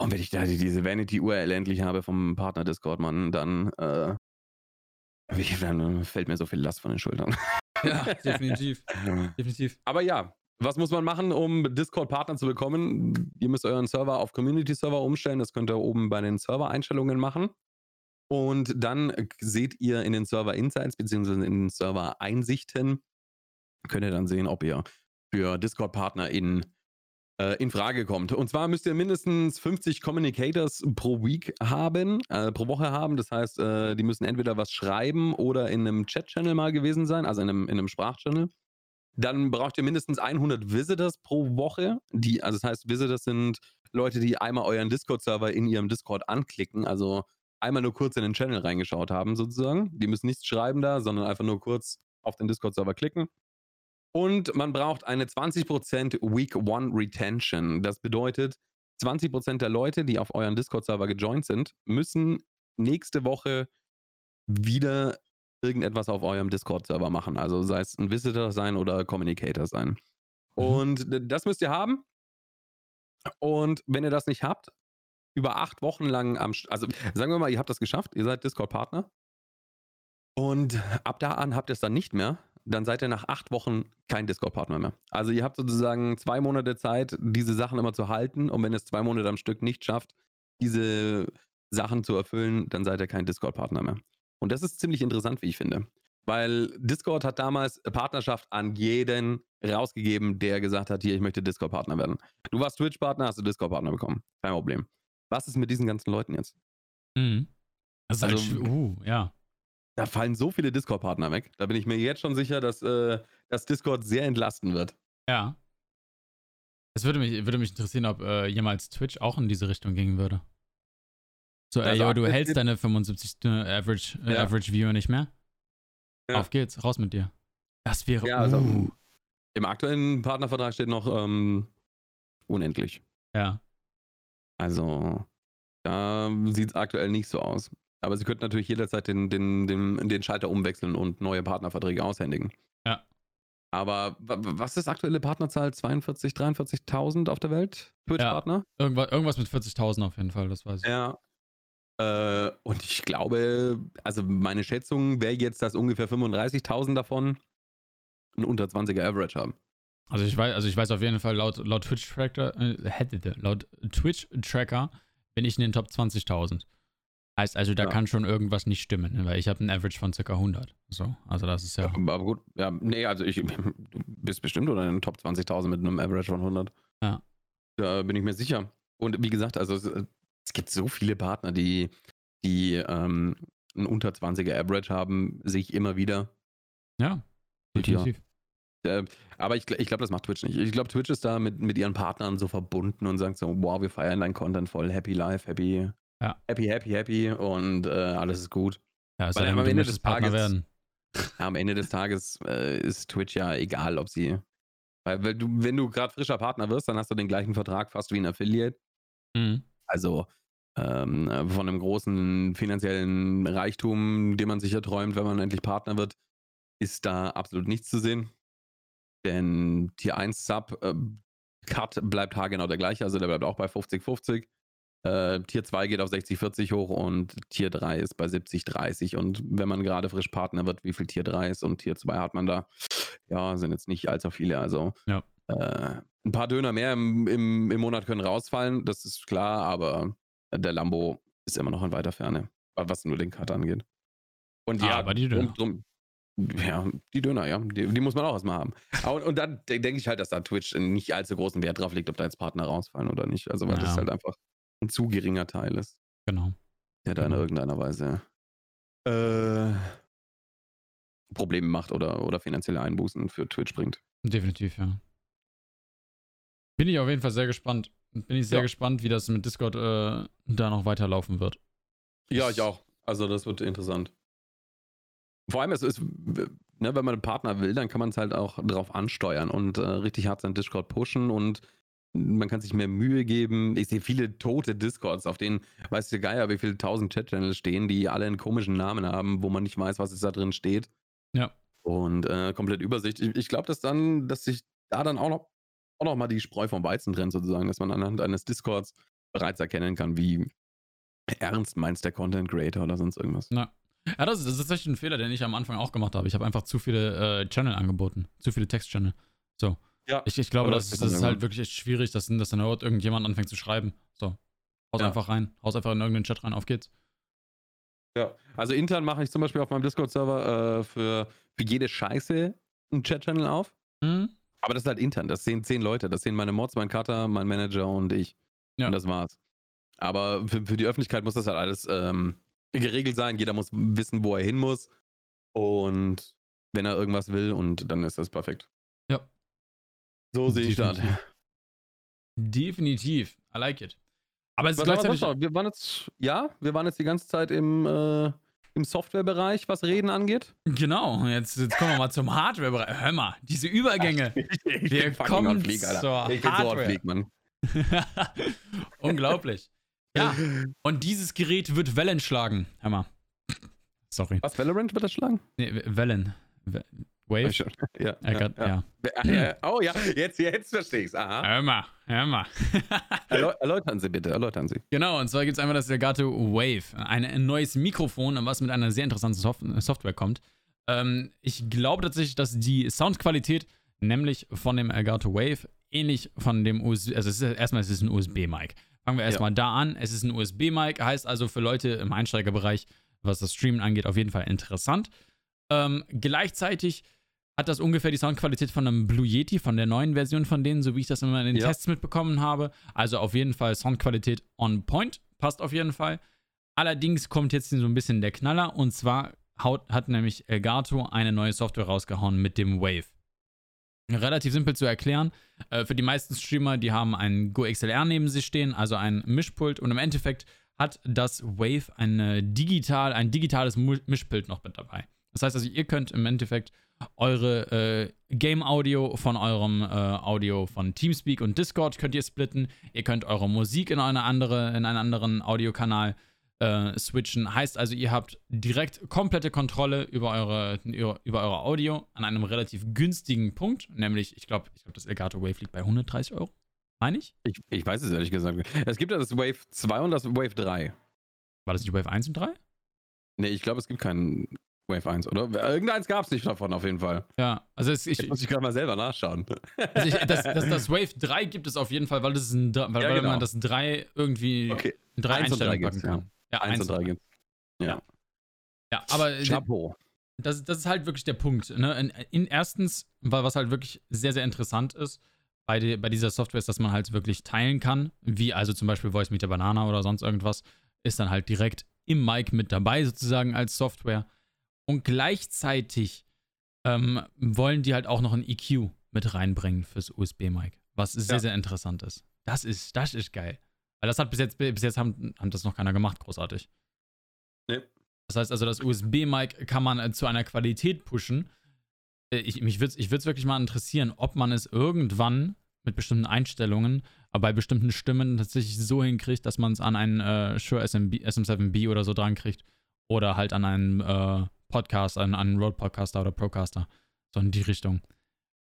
Und wenn ich da diese Vanity-URL endlich habe vom Partner Discord, Mann, dann, äh, dann fällt mir so viel Last von den Schultern. Ja, definitiv. definitiv. Aber ja, was muss man machen, um Discord-Partner zu bekommen? Ihr müsst euren Server auf Community-Server umstellen. Das könnt ihr oben bei den Server-Einstellungen machen. Und dann seht ihr in den Server Insights beziehungsweise in den Server Einsichten, könnt ihr dann sehen, ob ihr für Discord-Partner in, äh, in Frage kommt. Und zwar müsst ihr mindestens 50 Communicators pro Week haben, äh, pro Woche haben. Das heißt, äh, die müssen entweder was schreiben oder in einem Chat-Channel mal gewesen sein, also in einem, in einem Sprachchannel. Dann braucht ihr mindestens 100 Visitors pro Woche. Die, also das heißt, Visitors sind Leute, die einmal euren Discord-Server in ihrem Discord anklicken. Also einmal nur kurz in den Channel reingeschaut haben, sozusagen. Die müssen nichts schreiben da, sondern einfach nur kurz auf den Discord-Server klicken. Und man braucht eine 20% Week One Retention. Das bedeutet, 20% der Leute, die auf euren Discord-Server gejoint sind, müssen nächste Woche wieder irgendetwas auf eurem Discord-Server machen. Also sei es ein Visitor sein oder Communicator sein. Mhm. Und das müsst ihr haben. Und wenn ihr das nicht habt, über acht Wochen lang am, also sagen wir mal, ihr habt das geschafft, ihr seid Discord-Partner. Und ab da an habt ihr es dann nicht mehr, dann seid ihr nach acht Wochen kein Discord-Partner mehr. Also ihr habt sozusagen zwei Monate Zeit, diese Sachen immer zu halten. Und wenn es zwei Monate am Stück nicht schafft, diese Sachen zu erfüllen, dann seid ihr kein Discord-Partner mehr. Und das ist ziemlich interessant, wie ich finde. Weil Discord hat damals Partnerschaft an jeden rausgegeben, der gesagt hat, hier, ich möchte Discord-Partner werden. Du warst Twitch-Partner, hast du Discord-Partner bekommen. Kein Problem. Was ist mit diesen ganzen Leuten jetzt? Mhm. Das ist also, halt, uh, ja. Da fallen so viele Discord-Partner weg. Da bin ich mir jetzt schon sicher, dass, äh, dass Discord sehr entlasten wird. Ja. Es würde mich, würde mich interessieren, ob äh, jemals Twitch auch in diese Richtung gehen würde. So, ey, yo, du hältst deine 75 äh, Average, äh, ja. Average Viewer nicht mehr? Ja. Auf geht's, raus mit dir. Das wäre. Ja, also, uh. Im aktuellen Partnervertrag steht noch ähm, unendlich. Ja. Also, da sieht es aktuell nicht so aus. Aber sie könnten natürlich jederzeit den, den, den, den Schalter umwechseln und neue Partnerverträge aushändigen. Ja. Aber was ist aktuelle Partnerzahl? 42, 43.000 auf der Welt? Twitch-Partner? Ja, irgendwas, irgendwas mit 40.000 auf jeden Fall, das weiß ich. Ja. Äh, und ich glaube, also meine Schätzung wäre jetzt, dass ungefähr 35.000 davon einen unter 20er Average haben. Also ich weiß, also ich weiß auf jeden Fall, laut, laut Twitch-Tracker, äh, laut Twitch-Tracker bin ich in den Top 20.000. Heißt also, da ja. kann schon irgendwas nicht stimmen, ne? weil ich habe einen Average von ca. 100. So, also das ist ja. ja aber gut, ja, nee, also ich, du bist bestimmt oder in den Top 20.000 mit einem Average von 100. Ja. Da bin ich mir sicher. Und wie gesagt, also es, es gibt so viele Partner, die, die ähm, einen unter 20er Average haben, sehe ich immer wieder. Ja, definitiv. Ja. Aber ich, ich glaube, das macht Twitch nicht. Ich glaube, Twitch ist da mit, mit ihren Partnern so verbunden und sagt so, wow, wir feiern dein Content voll, happy life, happy, ja. happy, happy, happy und äh, alles ist gut. Ja, Weil am Ende des Tages, werden. am Ende des Tages äh, ist Twitch ja egal, ob sie, weil, weil du, wenn du gerade frischer Partner wirst, dann hast du den gleichen Vertrag fast wie ein Affiliate. Mhm. Also ähm, von einem großen finanziellen Reichtum, den man sich erträumt, wenn man endlich Partner wird, ist da absolut nichts zu sehen. Denn Tier 1 Sub äh, Cut bleibt haargenau der gleiche, also der bleibt auch bei 50-50. Äh, Tier 2 geht auf 60-40 hoch und Tier 3 ist bei 70-30. Und wenn man gerade frisch Partner wird, wie viel Tier 3 ist und Tier 2 hat man da? Ja, sind jetzt nicht allzu viele. Also ja. äh, ein paar Döner mehr im, im, im Monat können rausfallen, das ist klar, aber der Lambo ist immer noch in weiter Ferne, was nur den Cut angeht. Und ja, aber die Döner. Drum, ja, die Döner, ja. Die, die muss man auch erstmal haben. Und, und dann denke ich halt, dass da Twitch nicht allzu großen Wert drauf legt, ob da jetzt Partner rausfallen oder nicht. Also, weil ja. das halt einfach ein zu geringer Teil ist. Genau. Der da in genau. irgendeiner Weise äh, Probleme macht oder, oder finanzielle Einbußen für Twitch bringt. Definitiv, ja. Bin ich auf jeden Fall sehr gespannt. Bin ich sehr ja. gespannt, wie das mit Discord äh, da noch weiterlaufen wird. Ja, ich auch. Also, das wird interessant. Vor allem, es ist, ne, wenn man einen Partner will, dann kann man es halt auch drauf ansteuern und äh, richtig hart sein Discord pushen und man kann sich mehr Mühe geben. Ich sehe viele tote Discords, auf denen, weißt du, Geier, wie viele tausend Chat-Channels stehen, die alle einen komischen Namen haben, wo man nicht weiß, was es da drin steht. Ja. Und äh, komplett Übersicht. Ich, ich glaube, dass dann, dass sich da dann auch noch, auch noch mal die Spreu vom Weizen trennt, sozusagen, dass man anhand eines Discords bereits erkennen kann, wie ernst meinst der Content Creator oder sonst irgendwas. Na. Ja, das ist, das ist tatsächlich ein Fehler, den ich am Anfang auch gemacht habe. Ich habe einfach zu viele äh, Channel angeboten. Zu viele Text-Channel. So. Ja. Ich, ich glaube, das, das das ist halt wirklich echt schwierig, dass, dass dann dort irgendjemand anfängt zu schreiben. So. Haus Ja. einfach rein. Haus einfach in irgendeinen Chat rein. Auf geht's. Ja, also intern mache ich zum Beispiel auf meinem Discord-Server äh, für, für jede Scheiße einen Chat-Channel auf. Hm? Aber das ist halt intern. Das sehen zehn Leute. Das sehen meine Mods, mein Cutter, mein Manager und ich. Ja. Und das war's. Aber für, für die Öffentlichkeit muss das halt alles ähm, geregelt sein. Jeder muss wissen, wo er hin muss. Und wenn er irgendwas will, und dann ist das perfekt. So sehe ich das. Definitiv. I like it. Aber es ist Was wir gleichzeitig. noch? Wir waren jetzt, ja, wir waren jetzt die ganze Zeit im, äh, im Softwarebereich, was Reden angeht. Genau, jetzt, jetzt kommen wir mal zum Hardware-Bereich. Hör mal, diese Übergänge. ich Wir bin fucking kommen Alter. zur Ich Hardware. fleek, Mann. Unglaublich. Ja, und dieses Gerät wird Wellen schlagen. Hör mal. Sorry. Was, Valorant wird das schlagen? Nee, Wellen. Wave? Ja, ja, ja. ja. Ja. Oh ja, jetzt, jetzt verstehe ich's. Aha. Hör mal, hör mal. Erläu erläutern Sie bitte, erläutern Sie. Genau, und zwar gibt es einmal das Elgato Wave, ein, ein neues Mikrofon, was mit einer sehr interessanten Sof Software kommt. Ähm, ich glaube tatsächlich, dass die Soundqualität, nämlich von dem Elgato Wave, ähnlich von dem USB, also es ist, erstmal es ist ein USB-Mic. Fangen wir erstmal da an. Es ist ein USB-Mic, heißt also für Leute im Einsteigerbereich, was das Streamen angeht, auf jeden Fall interessant. Ähm, gleichzeitig hat das ungefähr die Soundqualität von einem Blue Yeti, von der neuen Version von denen, so wie ich das immer in den Ja. Tests mitbekommen habe. Also auf jeden Fall Soundqualität on point, passt auf jeden Fall. Allerdings kommt jetzt so ein bisschen der Knaller und zwar hat nämlich Elgato eine neue Software rausgehauen mit dem Wave. Relativ simpel zu erklären. Äh, für die meisten Streamer, die haben einen Go XLR neben sich stehen, also ein Mischpult und im Endeffekt hat das Wave eine digital, ein digitales Mischpult noch mit dabei. Das heißt also, ihr könnt im Endeffekt eure äh, Game-Audio von eurem äh, Audio von Teamspeak und Discord könnt ihr splitten. Ihr könnt eure Musik in, eine andere, in einen anderen Audiokanal äh, switchen. Heißt also, ihr habt direkt komplette Kontrolle über eure, über, über eure Audio an einem relativ günstigen Punkt. Nämlich, ich glaube, ich glaub, das Elgato Wave liegt bei 130 Euro. Meine ich? Ich, ich weiß es ehrlich gesagt nicht. Es gibt ja das Wave 2 und das Wave 3. War das die Wave 1 und 3? Nee, ich glaube, es gibt keinen Wave 1, oder? Irgendeins gab es nicht davon, auf jeden Fall. Ja, also es, ich, Jetzt muss ich gerade mal selber nachschauen. Also ich, das, das, das Wave 3 gibt es auf jeden Fall, weil, das ist ein, weil, Ja, weil genau. man das 3 irgendwie Okay, in drei Eins und drei Einstellungen packen gibt's, kann. Ja, 1 und 3 gibt's. Ja. Ja, aber äh, Chapeau. das, das ist halt wirklich der Punkt. Ne? In, in erstens, weil was halt wirklich sehr, sehr interessant ist bei, die, bei dieser Software, ist, dass man halt wirklich teilen kann, wie also zum Beispiel Voice Meter Banana oder sonst irgendwas, ist dann halt direkt im Mic mit dabei sozusagen als Software. Und gleichzeitig ähm, wollen die halt auch noch ein EQ mit reinbringen fürs USB-Mic, was sehr, Ja. sehr interessant ist. Das ist, das ist geil. Weil das hat bis jetzt, bis jetzt haben, haben das noch keiner gemacht, großartig. Nee. Das heißt also, das USB-Mic kann man äh, zu einer Qualität pushen. Äh, Ich, mich würde es wirklich mal interessieren, ob man es irgendwann mit bestimmten Einstellungen, aber bei bestimmten Stimmen tatsächlich so hinkriegt, dass man es an einen äh, Shure SMB, SM7B oder so dran kriegt. Oder halt an einen äh, Podcast, an, an einen Road Podcaster oder Procaster. So in die Richtung.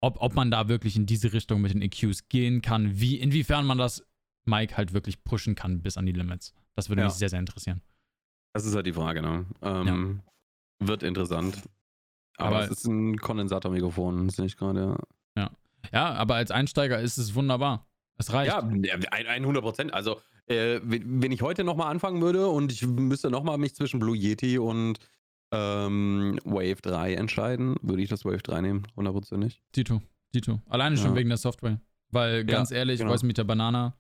Ob, ob man da wirklich in diese Richtung mit den EQs gehen kann, wie, inwiefern man das Mic halt wirklich pushen kann bis an die Limits. Das würde Ja. mich sehr, sehr interessieren. Das ist halt die Frage, ne? Ähm, Wird interessant. Aber, Aber- es ist ein Kondensatormikrofon, sehe ich gerade. Ja, aber als Einsteiger ist es wunderbar. Es reicht. Ja, ein- 100 Prozent. Also, äh, wenn wenn ich heute nochmal anfangen würde und ich müsste nochmal mich zwischen Blue Yeti und ähm, Wave 3 entscheiden, würde ich das Wave 3 nehmen, hundertprozentig. Dito, Dito. Alleine schon Ja. wegen der Software. Weil ganz ehrlich, genau. Voice mit der Banana.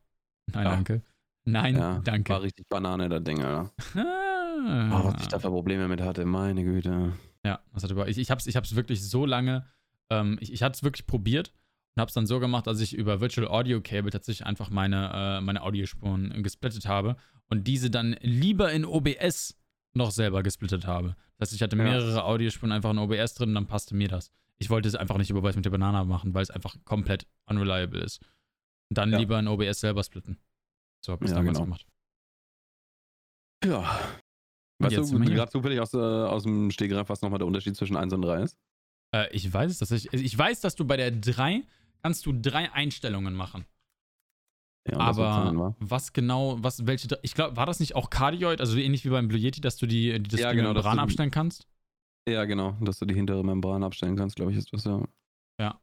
Nein, Ja. danke. Nein, Ja, danke. War richtig Banane, das Ding, Alter. Ah. Oh, was ich da für Probleme mit hatte, meine Güte. Ja, das hat über. Ich, ich hab's, ich hab's wirklich so lange. Ähm, ich ich hatte es wirklich probiert und hab's dann so gemacht, dass ich über Virtual Audio Cable tatsächlich einfach meine, äh, meine Audiospuren gesplittet habe und diese dann lieber in OBS noch selber gesplittet habe. Das heißt, ich hatte Ja. mehrere Audiospuren einfach in OBS drin und dann passte mir das. Ich wollte es einfach nicht über Voice mit der Banana machen, weil es einfach komplett unreliable ist. Und dann Ja. lieber in OBS selber splitten. So hab ich es damals genau. gemacht. Ja. Weißt du gerade zufällig aus, äh, aus dem Stegreif, was nochmal der Unterschied zwischen 1 und 3 ist? Äh, ich weiß es tatsächlich. Also ich weiß, dass du bei der 3 kannst du drei Einstellungen machen. Ja, das Aber was genau, was, welche, ich glaube, war das nicht auch Cardioid, also ähnlich wie beim Blue Yeti, dass du die, die das Ja, die genau, Membran die- abstellen kannst? Ja, genau, dass du die hintere Membran abstellen kannst, glaube ich, ist das ja. Ja.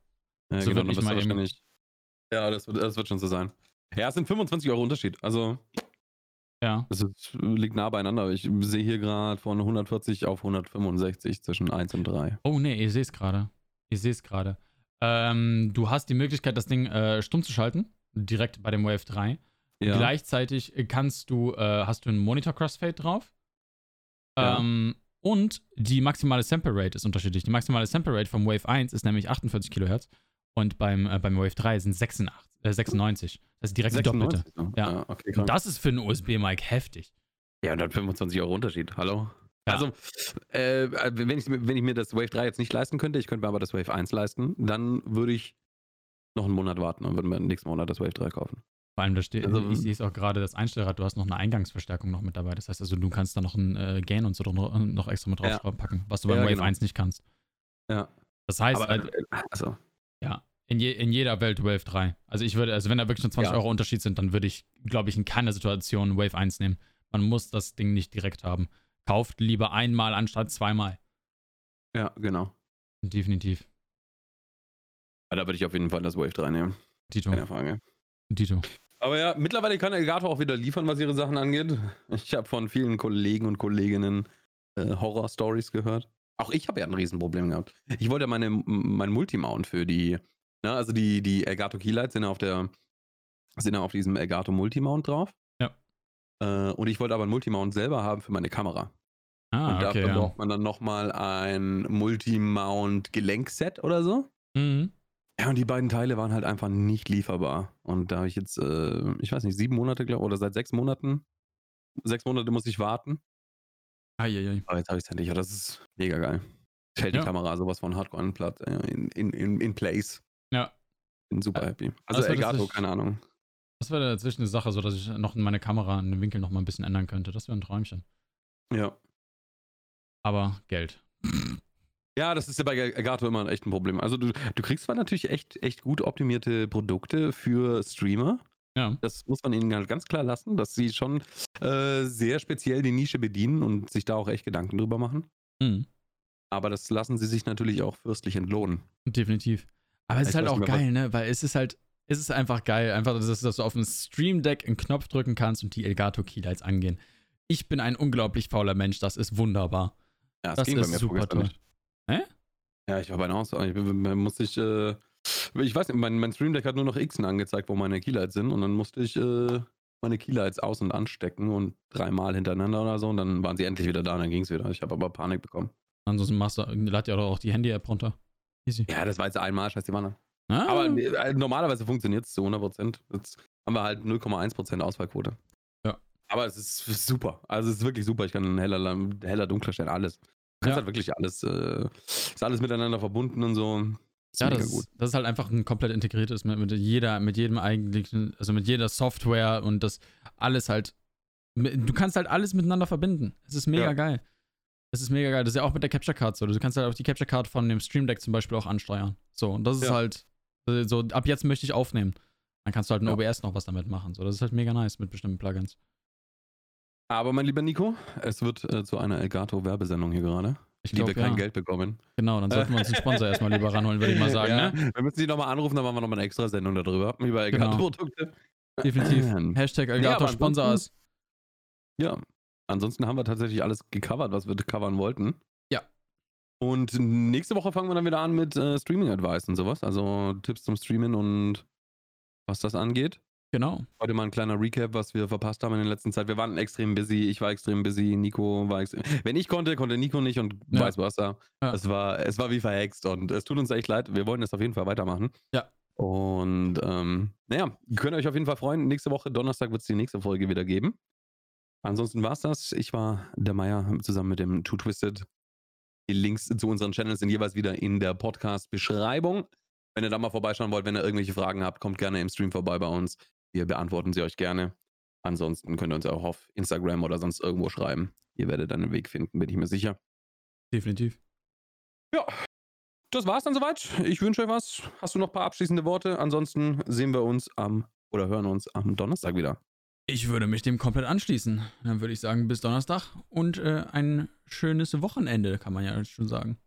Ja, So genau, ich du mal wahrscheinlich. Ja, das wird, das wird schon so sein. Ja, es sind 25 Euro Unterschied. Also, Ja. das ist, liegt nah beieinander. Ich sehe hier gerade von 140 auf 165 zwischen 1 und 3. Oh, nee, ihr seht es gerade. Ihr seht es gerade. Ähm, du hast die Möglichkeit, das Ding äh, stumm zu schalten, direkt bei dem Wave 3. Ja. Gleichzeitig kannst du, äh, hast du einen Monitor Crossfade drauf. Ja. Ähm, und die maximale Sample Rate ist unterschiedlich. Die maximale Sample Rate vom Wave 1 ist nämlich 48 Kilohertz und beim, äh, beim Wave 3 sind 86, äh, 96. Das ist direkt die doppelte. 96, so. Ja. ja okay, Und das ist für einen USB-Mic heftig. Ja, 125 Euro Unterschied. Hallo? Ja. Also, äh, wenn, ich, wenn ich mir das Wave 3 jetzt nicht leisten könnte, ich könnte mir aber das Wave 1 leisten, dann würde ich noch einen Monat warten und würde mir nächsten Monat das Wave 3 kaufen. Vor allem, da steht, Also- ich sehe es auch gerade, das Einstellrad, du hast noch eine Eingangsverstärkung noch mit dabei. Das heißt also, du kannst da noch ein äh, Gain und so noch, noch extra mit Ja. draufpacken, was du beim Ja, Wave genau. 1 nicht kannst. Ja. Das heißt, Aber, äh, äh, also, Ja, in, je, in jeder Welt Wave 3. Also ich würde, also wenn da wirklich nur 20 Ja. Euro Unterschied sind, dann würde ich, glaube ich, in keiner Situation Wave 1 nehmen. Man muss das Ding nicht direkt haben. Kauft lieber einmal anstatt zweimal. ja, genau. Definitiv. Ja, da würde ich auf jeden Fall das Wave 3 nehmen. Tito. Keine Frage. Tito. Aber ja, mittlerweile kann Elgato auch wieder liefern, was ihre Sachen angeht. Ich habe von vielen Kollegen und Kolleginnen äh, Horror-Stories gehört. Auch ich habe ja ein Riesenproblem gehabt. Ich wollte meine, mein Multimount für die, ne, also die, die Elgato Keylights sind ja auf der, sind ja auf diesem Elgato Multimount drauf. Ja. Äh, und ich wollte aber ein Multimount selber haben für meine Kamera. Ah, und okay, dafür ja. braucht man dann nochmal ein Multimount-Gelenkset oder so. Mhm. Ja, und die beiden Teile waren halt einfach nicht lieferbar. Und da habe ich jetzt, äh, ich weiß nicht, sieben Monate, glaube oder seit sechs Monaten, sechs Monate muss ich warten. Eieiei. Aber jetzt habe ich es endlich. Ja, das ist mega geil. Stellt Ja. die Kamera sowas von Hardcore an Platt, äh, in, in, in, in place. Ja. Bin super Äh, happy. Also Elgato, keine Ahnung. Das wäre dazwischen eine Sache, so dass ich noch meine Kamera in den Winkel noch mal ein bisschen ändern könnte. Das wäre ein Träumchen. Ja. Aber Geld. Ja, das ist ja bei Elgato immer echt ein Problem. Also du, du kriegst zwar natürlich echt, echt gut optimierte Produkte für Streamer. Ja. Das muss man ihnen halt ganz klar lassen, dass sie schon äh, sehr speziell die Nische bedienen und sich da auch echt Gedanken drüber machen. Mhm. Aber das lassen sie sich natürlich auch fürstlich entlohnen. Definitiv. Aber es ist halt auch geil, ne? Weil es ist halt, es ist einfach geil, einfach, dass, dass du auf dem Stream Deck einen Knopf drücken kannst und die Elgato Keylights angehen. Ich bin ein unglaublich fauler Mensch, das ist wunderbar. Ja, Das ist super vorgestern toll. nicht. Hä? Ja, ich war bei einer Auswahl. Ich musste ich, äh, ich weiß nicht, mein, mein Stream Deck hat nur noch Xen angezeigt, wo meine Keylights sind. Und dann musste ich äh, meine Keylights aus- und anstecken und dreimal hintereinander oder so. Und dann waren sie endlich wieder da und dann ging es wieder. Ich habe aber Panik bekommen. Ansonsten machst du, lad doch auch die Handy-App runter. Easy. Ja, das war jetzt einmal, scheiß die Wanne. Ah, Aber äh, normalerweise funktioniert es zu 100 Prozent. Jetzt haben wir halt 0,1 Prozent Ausfallquote. Ja. Aber es ist super. Also es ist wirklich super. Ich kann heller, heller dunkler stellen, alles. Du kannst Ja. halt wirklich alles, äh, ist alles miteinander verbunden und so. Ist ja, das, das ist halt einfach ein komplett integriertes mit, mit jeder, mit jedem eigentlichen, also mit jeder Software und das alles halt. Du kannst halt alles miteinander verbinden. Es ist mega Ja. geil. Es ist mega geil. Das ist ja auch mit der Capture Card so. Du kannst halt auch die Capture Card von dem Stream Deck zum Beispiel auch ansteuern. So, und das ist Ja. halt äh, so, ab jetzt möchte ich aufnehmen. Dann kannst du halt in Ja. OBS noch was damit machen. So, das ist halt mega nice mit bestimmten Plugins. Aber mein lieber Nico, es wird äh, zu einer Elgato-Werbesendung hier gerade, Ich wir glaube, kein ja. Geld bekommen. Genau, dann sollten wir uns einen Sponsor erstmal lieber ranholen, würde ich mal sagen, ja, ne? Wir müssen die nochmal anrufen, dann machen wir nochmal eine extra Sendung darüber, über Genau. Elgato-Produkte. Definitiv. Ähm, Hashtag Elgato ansonsten- Sponsor ist. Ja, ansonsten haben wir tatsächlich alles gecovert, was wir covern wollten. Ja. Und nächste Woche fangen wir dann wieder an mit äh, Streaming-Advice und sowas. Also Tipps zum Streamen und was das angeht. Genau. Heute mal ein kleiner Recap, was wir verpasst haben in der letzten Zeit. Wir waren extrem busy. Ich war extrem busy. Nico war extrem. Wenn ich konnte, konnte Nico nicht und Ja. vice versa. Ja. Es, war, es war wie verhext und es tut uns echt leid. Wir wollen es auf jeden Fall weitermachen. Ja. Und ähm, naja, könnt ihr euch auf jeden Fall freuen. Nächste Woche, Donnerstag, wird es die nächste Folge wieder geben. Ansonsten war es das. Ich war der Meier zusammen mit dem Two Twisted. Die Links zu unseren Channels sind jeweils wieder in der Podcast-Beschreibung. Wenn ihr da mal vorbeischauen wollt, wenn ihr irgendwelche Fragen habt, kommt gerne im Stream vorbei bei uns. Wir beantworten sie euch gerne. Ansonsten könnt ihr uns auch auf Instagram oder sonst irgendwo schreiben. Ihr werdet dann einen Weg finden, bin ich mir sicher. Definitiv. Ja. das war's dann soweit. Ich wünsche euch was. Hast du noch ein paar abschließende Worte? Ansonsten sehen wir uns am oder hören uns am Donnerstag wieder. Ich würde mich dem komplett anschließen. Dann würde ich sagen, bis Donnerstag und äh, ein schönes Wochenende, kann man ja schon sagen.